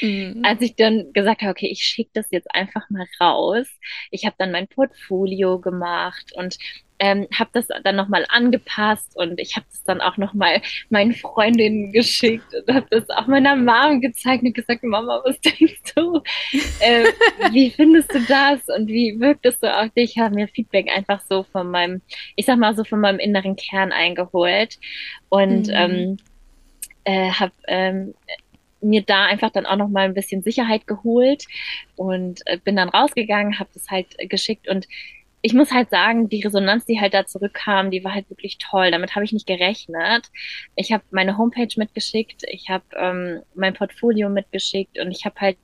mhm. <laughs> als ich dann gesagt habe, okay, ich schicke das jetzt einfach mal raus. Ich habe dann mein Portfolio gemacht und ähm, habe das dann nochmal angepasst und ich habe das dann auch nochmal meinen Freundinnen geschickt und habe das auch meiner Mom gezeigt und gesagt, Mama, was denkst du? Äh, <laughs> wie findest du das und wie wirkt es so auf dich? Ich habe mir Feedback einfach so von meinem, ich sag mal so von meinem inneren Kern eingeholt und mhm. ähm, äh, habe ähm, mir da einfach dann auch noch mal ein bisschen Sicherheit geholt und äh, bin dann rausgegangen, habe das halt geschickt und ich muss halt sagen, die Resonanz, die halt da zurückkam, die war halt wirklich toll. Damit habe ich nicht gerechnet. Ich habe meine Homepage mitgeschickt, ich habe ähm, mein Portfolio mitgeschickt und ich habe halt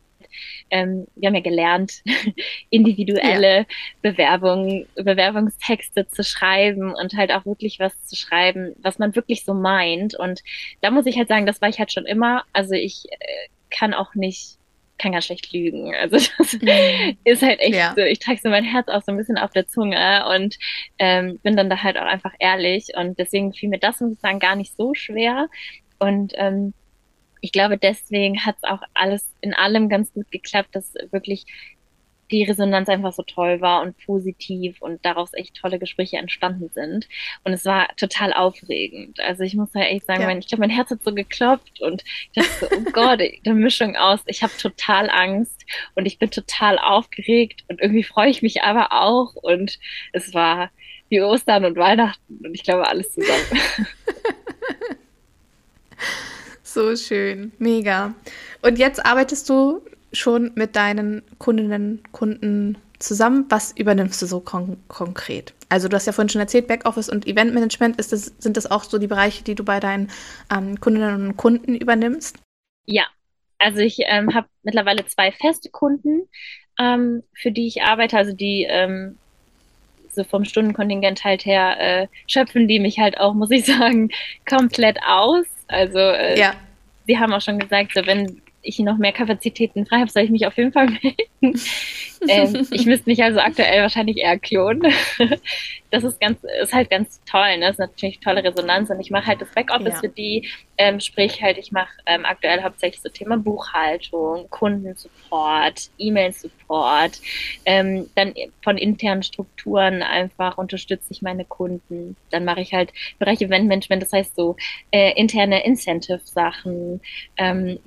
ähm, wir haben ja gelernt, <laughs> individuelle ja. Bewerbungen, Bewerbungstexte zu schreiben und halt auch wirklich was zu schreiben, was man wirklich so meint. Und da muss ich halt sagen, das war ich halt schon immer. Also ich äh, kann auch nicht kann ganz schlecht lügen. Also <laughs> das mhm. ist halt echt ja. so, ich trage so mein Herz auch so ein bisschen auf der Zunge und ähm, bin dann da halt auch einfach ehrlich und deswegen fiel mir das, muss ich sagen, gar nicht so schwer und ähm, ich glaube, deswegen hat es auch alles in allem ganz gut geklappt, dass wirklich die Resonanz einfach so toll war und positiv und daraus echt tolle Gespräche entstanden sind. Und es war total aufregend. Also ich muss ja echt sagen, ja. mein, ich glaube, mein Herz hat so geklopft und ich dachte so, oh Gott, <laughs> eine Mischung aus, ich habe total Angst und ich bin total aufgeregt und irgendwie freue ich mich aber auch und es war wie Ostern und Weihnachten und ich glaube alles zusammen. <laughs> So schön, mega. Und jetzt arbeitest du schon mit deinen Kundinnen, Kunden zusammen. Was übernimmst du so kon konkret? Also du hast ja vorhin schon erzählt, Backoffice und Eventmanagement, ist das, sind das auch so die Bereiche, die du bei deinen ähm, Kundinnen und Kunden übernimmst? Ja, also ich ähm, habe mittlerweile zwei feste Kunden, ähm, für die ich arbeite, also die ähm, so vom Stundenkontingent halt her äh, schöpfen die mich halt auch, muss ich <laughs> sagen, komplett aus. Also äh, ja. sie haben auch schon gesagt, so wenn ich noch mehr Kapazitäten frei habe, soll ich mich auf jeden Fall melden. <laughs> ähm, ich müsste mich also aktuell wahrscheinlich eher klonen. <laughs> das ist ganz, ist halt ganz toll. Ne? Das ist natürlich tolle Resonanz und ich mache halt das Backoffice ja. für die. Ähm, sprich halt, ich mache ähm, aktuell hauptsächlich so Thema Buchhaltung, Kundensupport, E-Mail-Support. Ähm, dann von internen Strukturen einfach unterstütze ich meine Kunden. Dann mache ich halt Bereich Eventmanagement, das heißt so äh, interne Incentive-Sachen, ähm,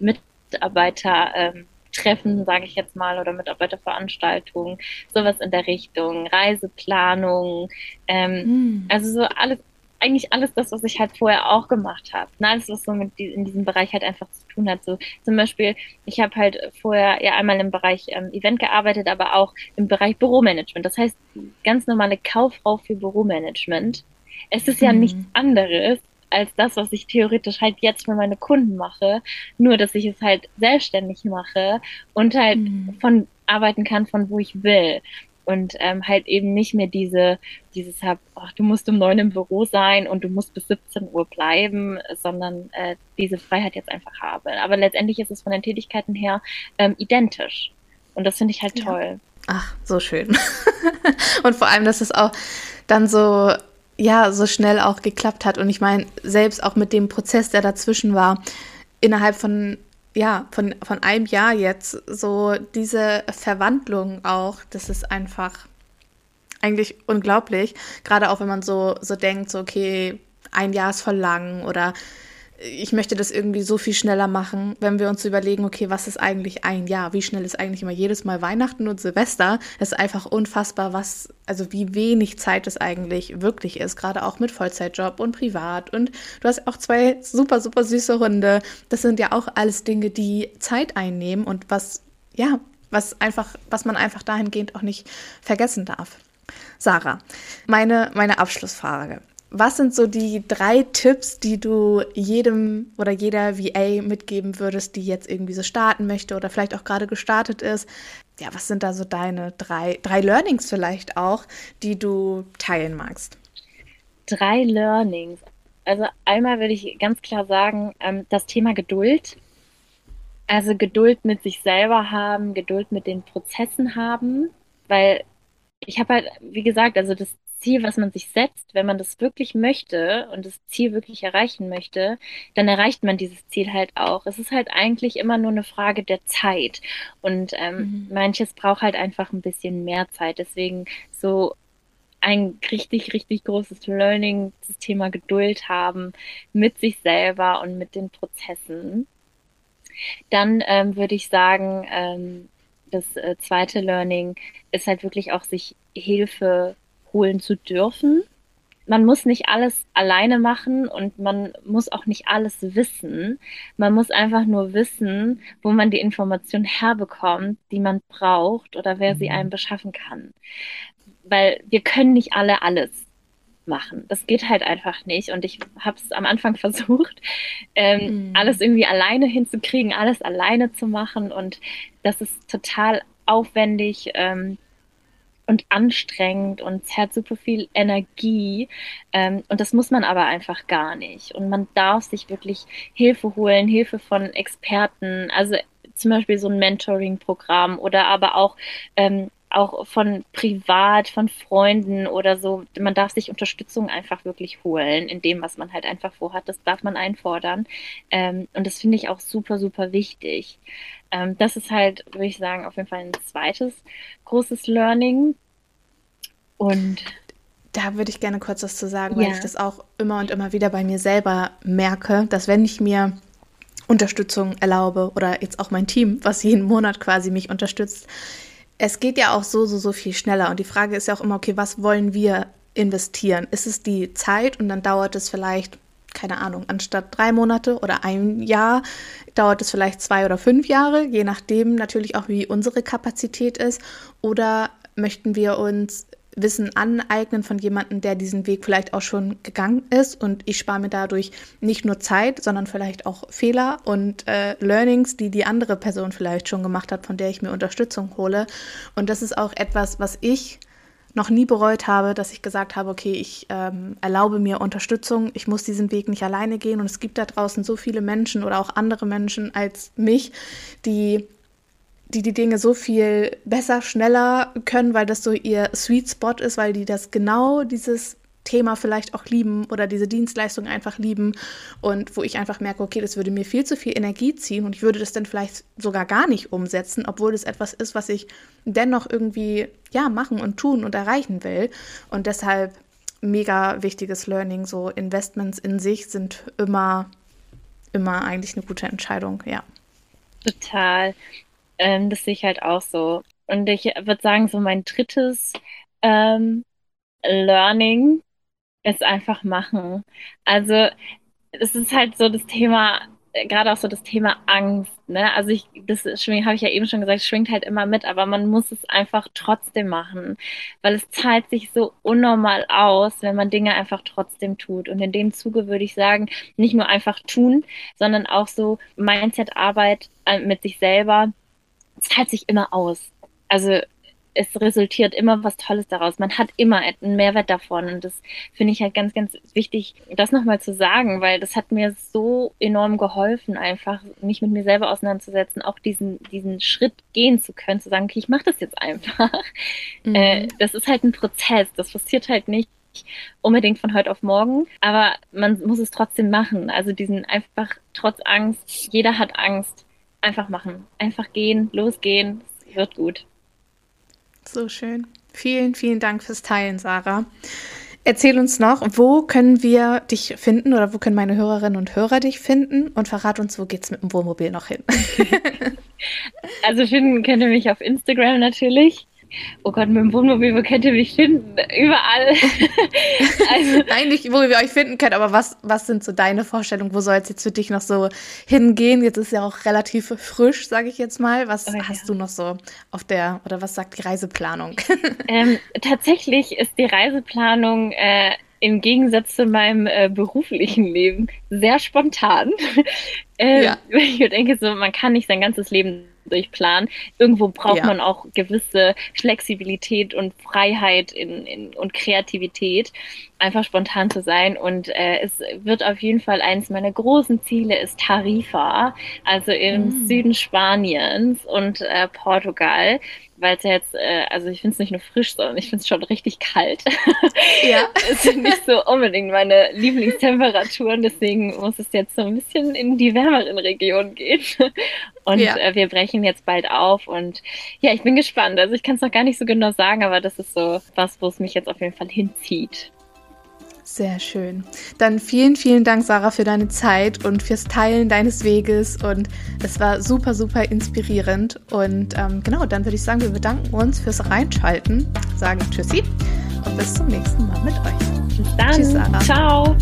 Mitarbeiter. Ähm, Treffen, sage ich jetzt mal, oder Mitarbeiterveranstaltungen, sowas in der Richtung, Reiseplanung, ähm, mm. also so alles, eigentlich alles das, was ich halt vorher auch gemacht habe. Ne? Alles, was so mit die, in diesem Bereich halt einfach zu tun hat. So zum Beispiel, ich habe halt vorher ja einmal im Bereich ähm, Event gearbeitet, aber auch im Bereich Büromanagement. Das heißt, ganz normale Kauffrau für Büromanagement. Es ist ja mm. nichts anderes, als das, was ich theoretisch halt jetzt für meine Kunden mache. Nur, dass ich es halt selbstständig mache und halt mhm. von arbeiten kann, von wo ich will. Und ähm, halt eben nicht mehr diese, dieses hab, ach, du musst um neun im Büro sein und du musst bis 17 Uhr bleiben, sondern äh, diese Freiheit jetzt einfach habe. Aber letztendlich ist es von den Tätigkeiten her ähm, identisch. Und das finde ich halt toll. Ja. Ach, so schön. <laughs> und vor allem, dass es auch dann so ja so schnell auch geklappt hat. Und ich meine, selbst auch mit dem Prozess, der dazwischen war, innerhalb von ja, von, von einem Jahr jetzt, so diese Verwandlung auch, das ist einfach eigentlich unglaublich. Gerade auch wenn man so, so denkt, so, okay, ein Jahr ist voll lang oder ich möchte das irgendwie so viel schneller machen, wenn wir uns überlegen, okay, was ist eigentlich ein Jahr? Wie schnell ist eigentlich immer jedes Mal Weihnachten und Silvester? Es ist einfach unfassbar, was, also wie wenig Zeit es eigentlich wirklich ist, gerade auch mit Vollzeitjob und privat. Und du hast auch zwei super, super süße Hunde. Das sind ja auch alles Dinge, die Zeit einnehmen und was, ja, was einfach, was man einfach dahingehend auch nicht vergessen darf. Sarah, meine, meine Abschlussfrage was sind so die drei Tipps, die du jedem oder jeder VA mitgeben würdest, die jetzt irgendwie so starten möchte oder vielleicht auch gerade gestartet ist? Ja, was sind da so deine drei, drei Learnings vielleicht auch, die du teilen magst? Drei Learnings. Also einmal würde ich ganz klar sagen, ähm, das Thema Geduld. Also Geduld mit sich selber haben, Geduld mit den Prozessen haben, weil ich habe halt, wie gesagt, also das Ziel, was man sich setzt, wenn man das wirklich möchte und das Ziel wirklich erreichen möchte, dann erreicht man dieses Ziel halt auch. Es ist halt eigentlich immer nur eine Frage der Zeit. Und ähm, mhm. manches braucht halt einfach ein bisschen mehr Zeit. Deswegen so ein richtig, richtig großes Learning, das Thema Geduld haben mit sich selber und mit den Prozessen. Dann ähm, würde ich sagen, ähm, das äh, zweite Learning ist halt wirklich auch, sich Hilfe holen zu dürfen. Man muss nicht alles alleine machen und man muss auch nicht alles wissen. Man muss einfach nur wissen, wo man die Information herbekommt, die man braucht oder wer sie mhm. einem beschaffen kann. Weil wir können nicht alle alles machen. Das geht halt einfach nicht. Und ich habe es am Anfang <laughs> versucht, ähm, mhm. alles irgendwie alleine hinzukriegen, alles alleine zu machen. Und das ist total aufwendig ähm, und anstrengend und hat super viel Energie. Ähm, und das muss man aber einfach gar nicht. Und man darf sich wirklich Hilfe holen, Hilfe von Experten. Also zum Beispiel so ein Mentoring-Programm oder aber auch ähm, auch von privat, von Freunden oder so. Man darf sich Unterstützung einfach wirklich holen in dem, was man halt einfach vorhat. Das darf man einfordern. Ähm, und das finde ich auch super, super wichtig. Ähm, das ist halt, würde ich sagen, auf jeden Fall ein zweites großes Learning. Und da würde ich gerne kurz was zu sagen, weil ja. ich das auch immer und immer wieder bei mir selber merke, dass wenn ich mir Unterstützung erlaube oder jetzt auch mein Team, was jeden Monat quasi mich unterstützt, es geht ja auch so, so, so viel schneller. Und die Frage ist ja auch immer, okay, was wollen wir investieren? Ist es die Zeit und dann dauert es vielleicht, keine Ahnung, anstatt drei Monate oder ein Jahr, dauert es vielleicht zwei oder fünf Jahre, je nachdem natürlich auch, wie unsere Kapazität ist. Oder möchten wir uns Wissen aneignen von jemandem, der diesen Weg vielleicht auch schon gegangen ist. Und ich spare mir dadurch nicht nur Zeit, sondern vielleicht auch Fehler und äh, Learnings, die die andere Person vielleicht schon gemacht hat, von der ich mir Unterstützung hole. Und das ist auch etwas, was ich noch nie bereut habe, dass ich gesagt habe, okay, ich ähm, erlaube mir Unterstützung, ich muss diesen Weg nicht alleine gehen. Und es gibt da draußen so viele Menschen oder auch andere Menschen als mich, die die die Dinge so viel besser, schneller können, weil das so ihr Sweet Spot ist, weil die das genau dieses Thema vielleicht auch lieben oder diese Dienstleistung einfach lieben und wo ich einfach merke, okay, das würde mir viel zu viel Energie ziehen und ich würde das dann vielleicht sogar gar nicht umsetzen, obwohl das etwas ist, was ich dennoch irgendwie ja machen und tun und erreichen will und deshalb mega wichtiges Learning, so Investments in sich sind immer immer eigentlich eine gute Entscheidung, ja. Total. Ähm, das sehe ich halt auch so. Und ich würde sagen, so mein drittes ähm, Learning ist einfach machen. Also es ist halt so das Thema, gerade auch so das Thema Angst. Ne? Also ich, das habe ich ja eben schon gesagt, schwingt halt immer mit, aber man muss es einfach trotzdem machen, weil es zahlt sich so unnormal aus, wenn man Dinge einfach trotzdem tut. Und in dem Zuge würde ich sagen, nicht nur einfach tun, sondern auch so Mindset-Arbeit äh, mit sich selber zahlt sich immer aus. Also es resultiert immer was Tolles daraus. Man hat immer einen Mehrwert davon. Und das finde ich halt ganz, ganz wichtig, das nochmal zu sagen, weil das hat mir so enorm geholfen, einfach mich mit mir selber auseinanderzusetzen, auch diesen, diesen Schritt gehen zu können, zu sagen, okay, ich mache das jetzt einfach. Mhm. Äh, das ist halt ein Prozess. Das passiert halt nicht unbedingt von heute auf morgen, aber man muss es trotzdem machen. Also diesen einfach trotz Angst, jeder hat Angst einfach machen. Einfach gehen, losgehen. Es wird gut. So schön. Vielen, vielen Dank fürs Teilen, Sarah. Erzähl uns noch, wo können wir dich finden oder wo können meine Hörerinnen und Hörer dich finden? Und verrat uns, wo geht's mit dem Wohnmobil noch hin? <laughs> <laughs> also finden könnt ihr mich auf Instagram natürlich oh Gott, mit dem Wohnmobil, wo könnt ihr mich finden? Überall. <laughs> also, Nein, nicht, wo wir euch finden können, aber was, was sind so deine Vorstellungen? Wo soll es jetzt für dich noch so hingehen? Jetzt ist ja auch relativ frisch, sage ich jetzt mal. Was oh, hast ja. du noch so auf der, oder was sagt die Reiseplanung? <laughs> ähm, tatsächlich ist die Reiseplanung äh, im Gegensatz zu meinem äh, beruflichen Leben sehr spontan. <laughs> äh, ja. Ich denke so, man kann nicht sein ganzes Leben durchplanen. Irgendwo braucht ja. man auch gewisse Flexibilität und Freiheit in, in, und Kreativität. Einfach spontan zu sein. Und äh, es wird auf jeden Fall eines meiner großen Ziele ist Tarifa, also im mm. Süden Spaniens und äh, Portugal weil es ja jetzt, äh, also ich finde es nicht nur frisch, sondern ich finde es schon richtig kalt. <laughs> Ja. <laughs> es sind nicht so unbedingt meine Lieblingstemperaturen, deswegen muss es jetzt so ein bisschen in die wärmeren Regionen gehen. <laughs> Und ja. äh, wir brechen jetzt bald auf und ja, ich bin gespannt. Also ich kann es noch gar nicht so genau sagen, aber das ist so was, wo es mich jetzt auf jeden Fall hinzieht. Sehr schön. Dann vielen, vielen Dank, Sarah, für deine Zeit und fürs Teilen deines Weges. Und es war super, super inspirierend. Und ähm, genau, dann würde ich sagen, wir bedanken uns fürs Reinschalten, sagen Tschüssi und bis zum nächsten Mal mit euch. Bis dann. Tschüss, Sarah. Ciao.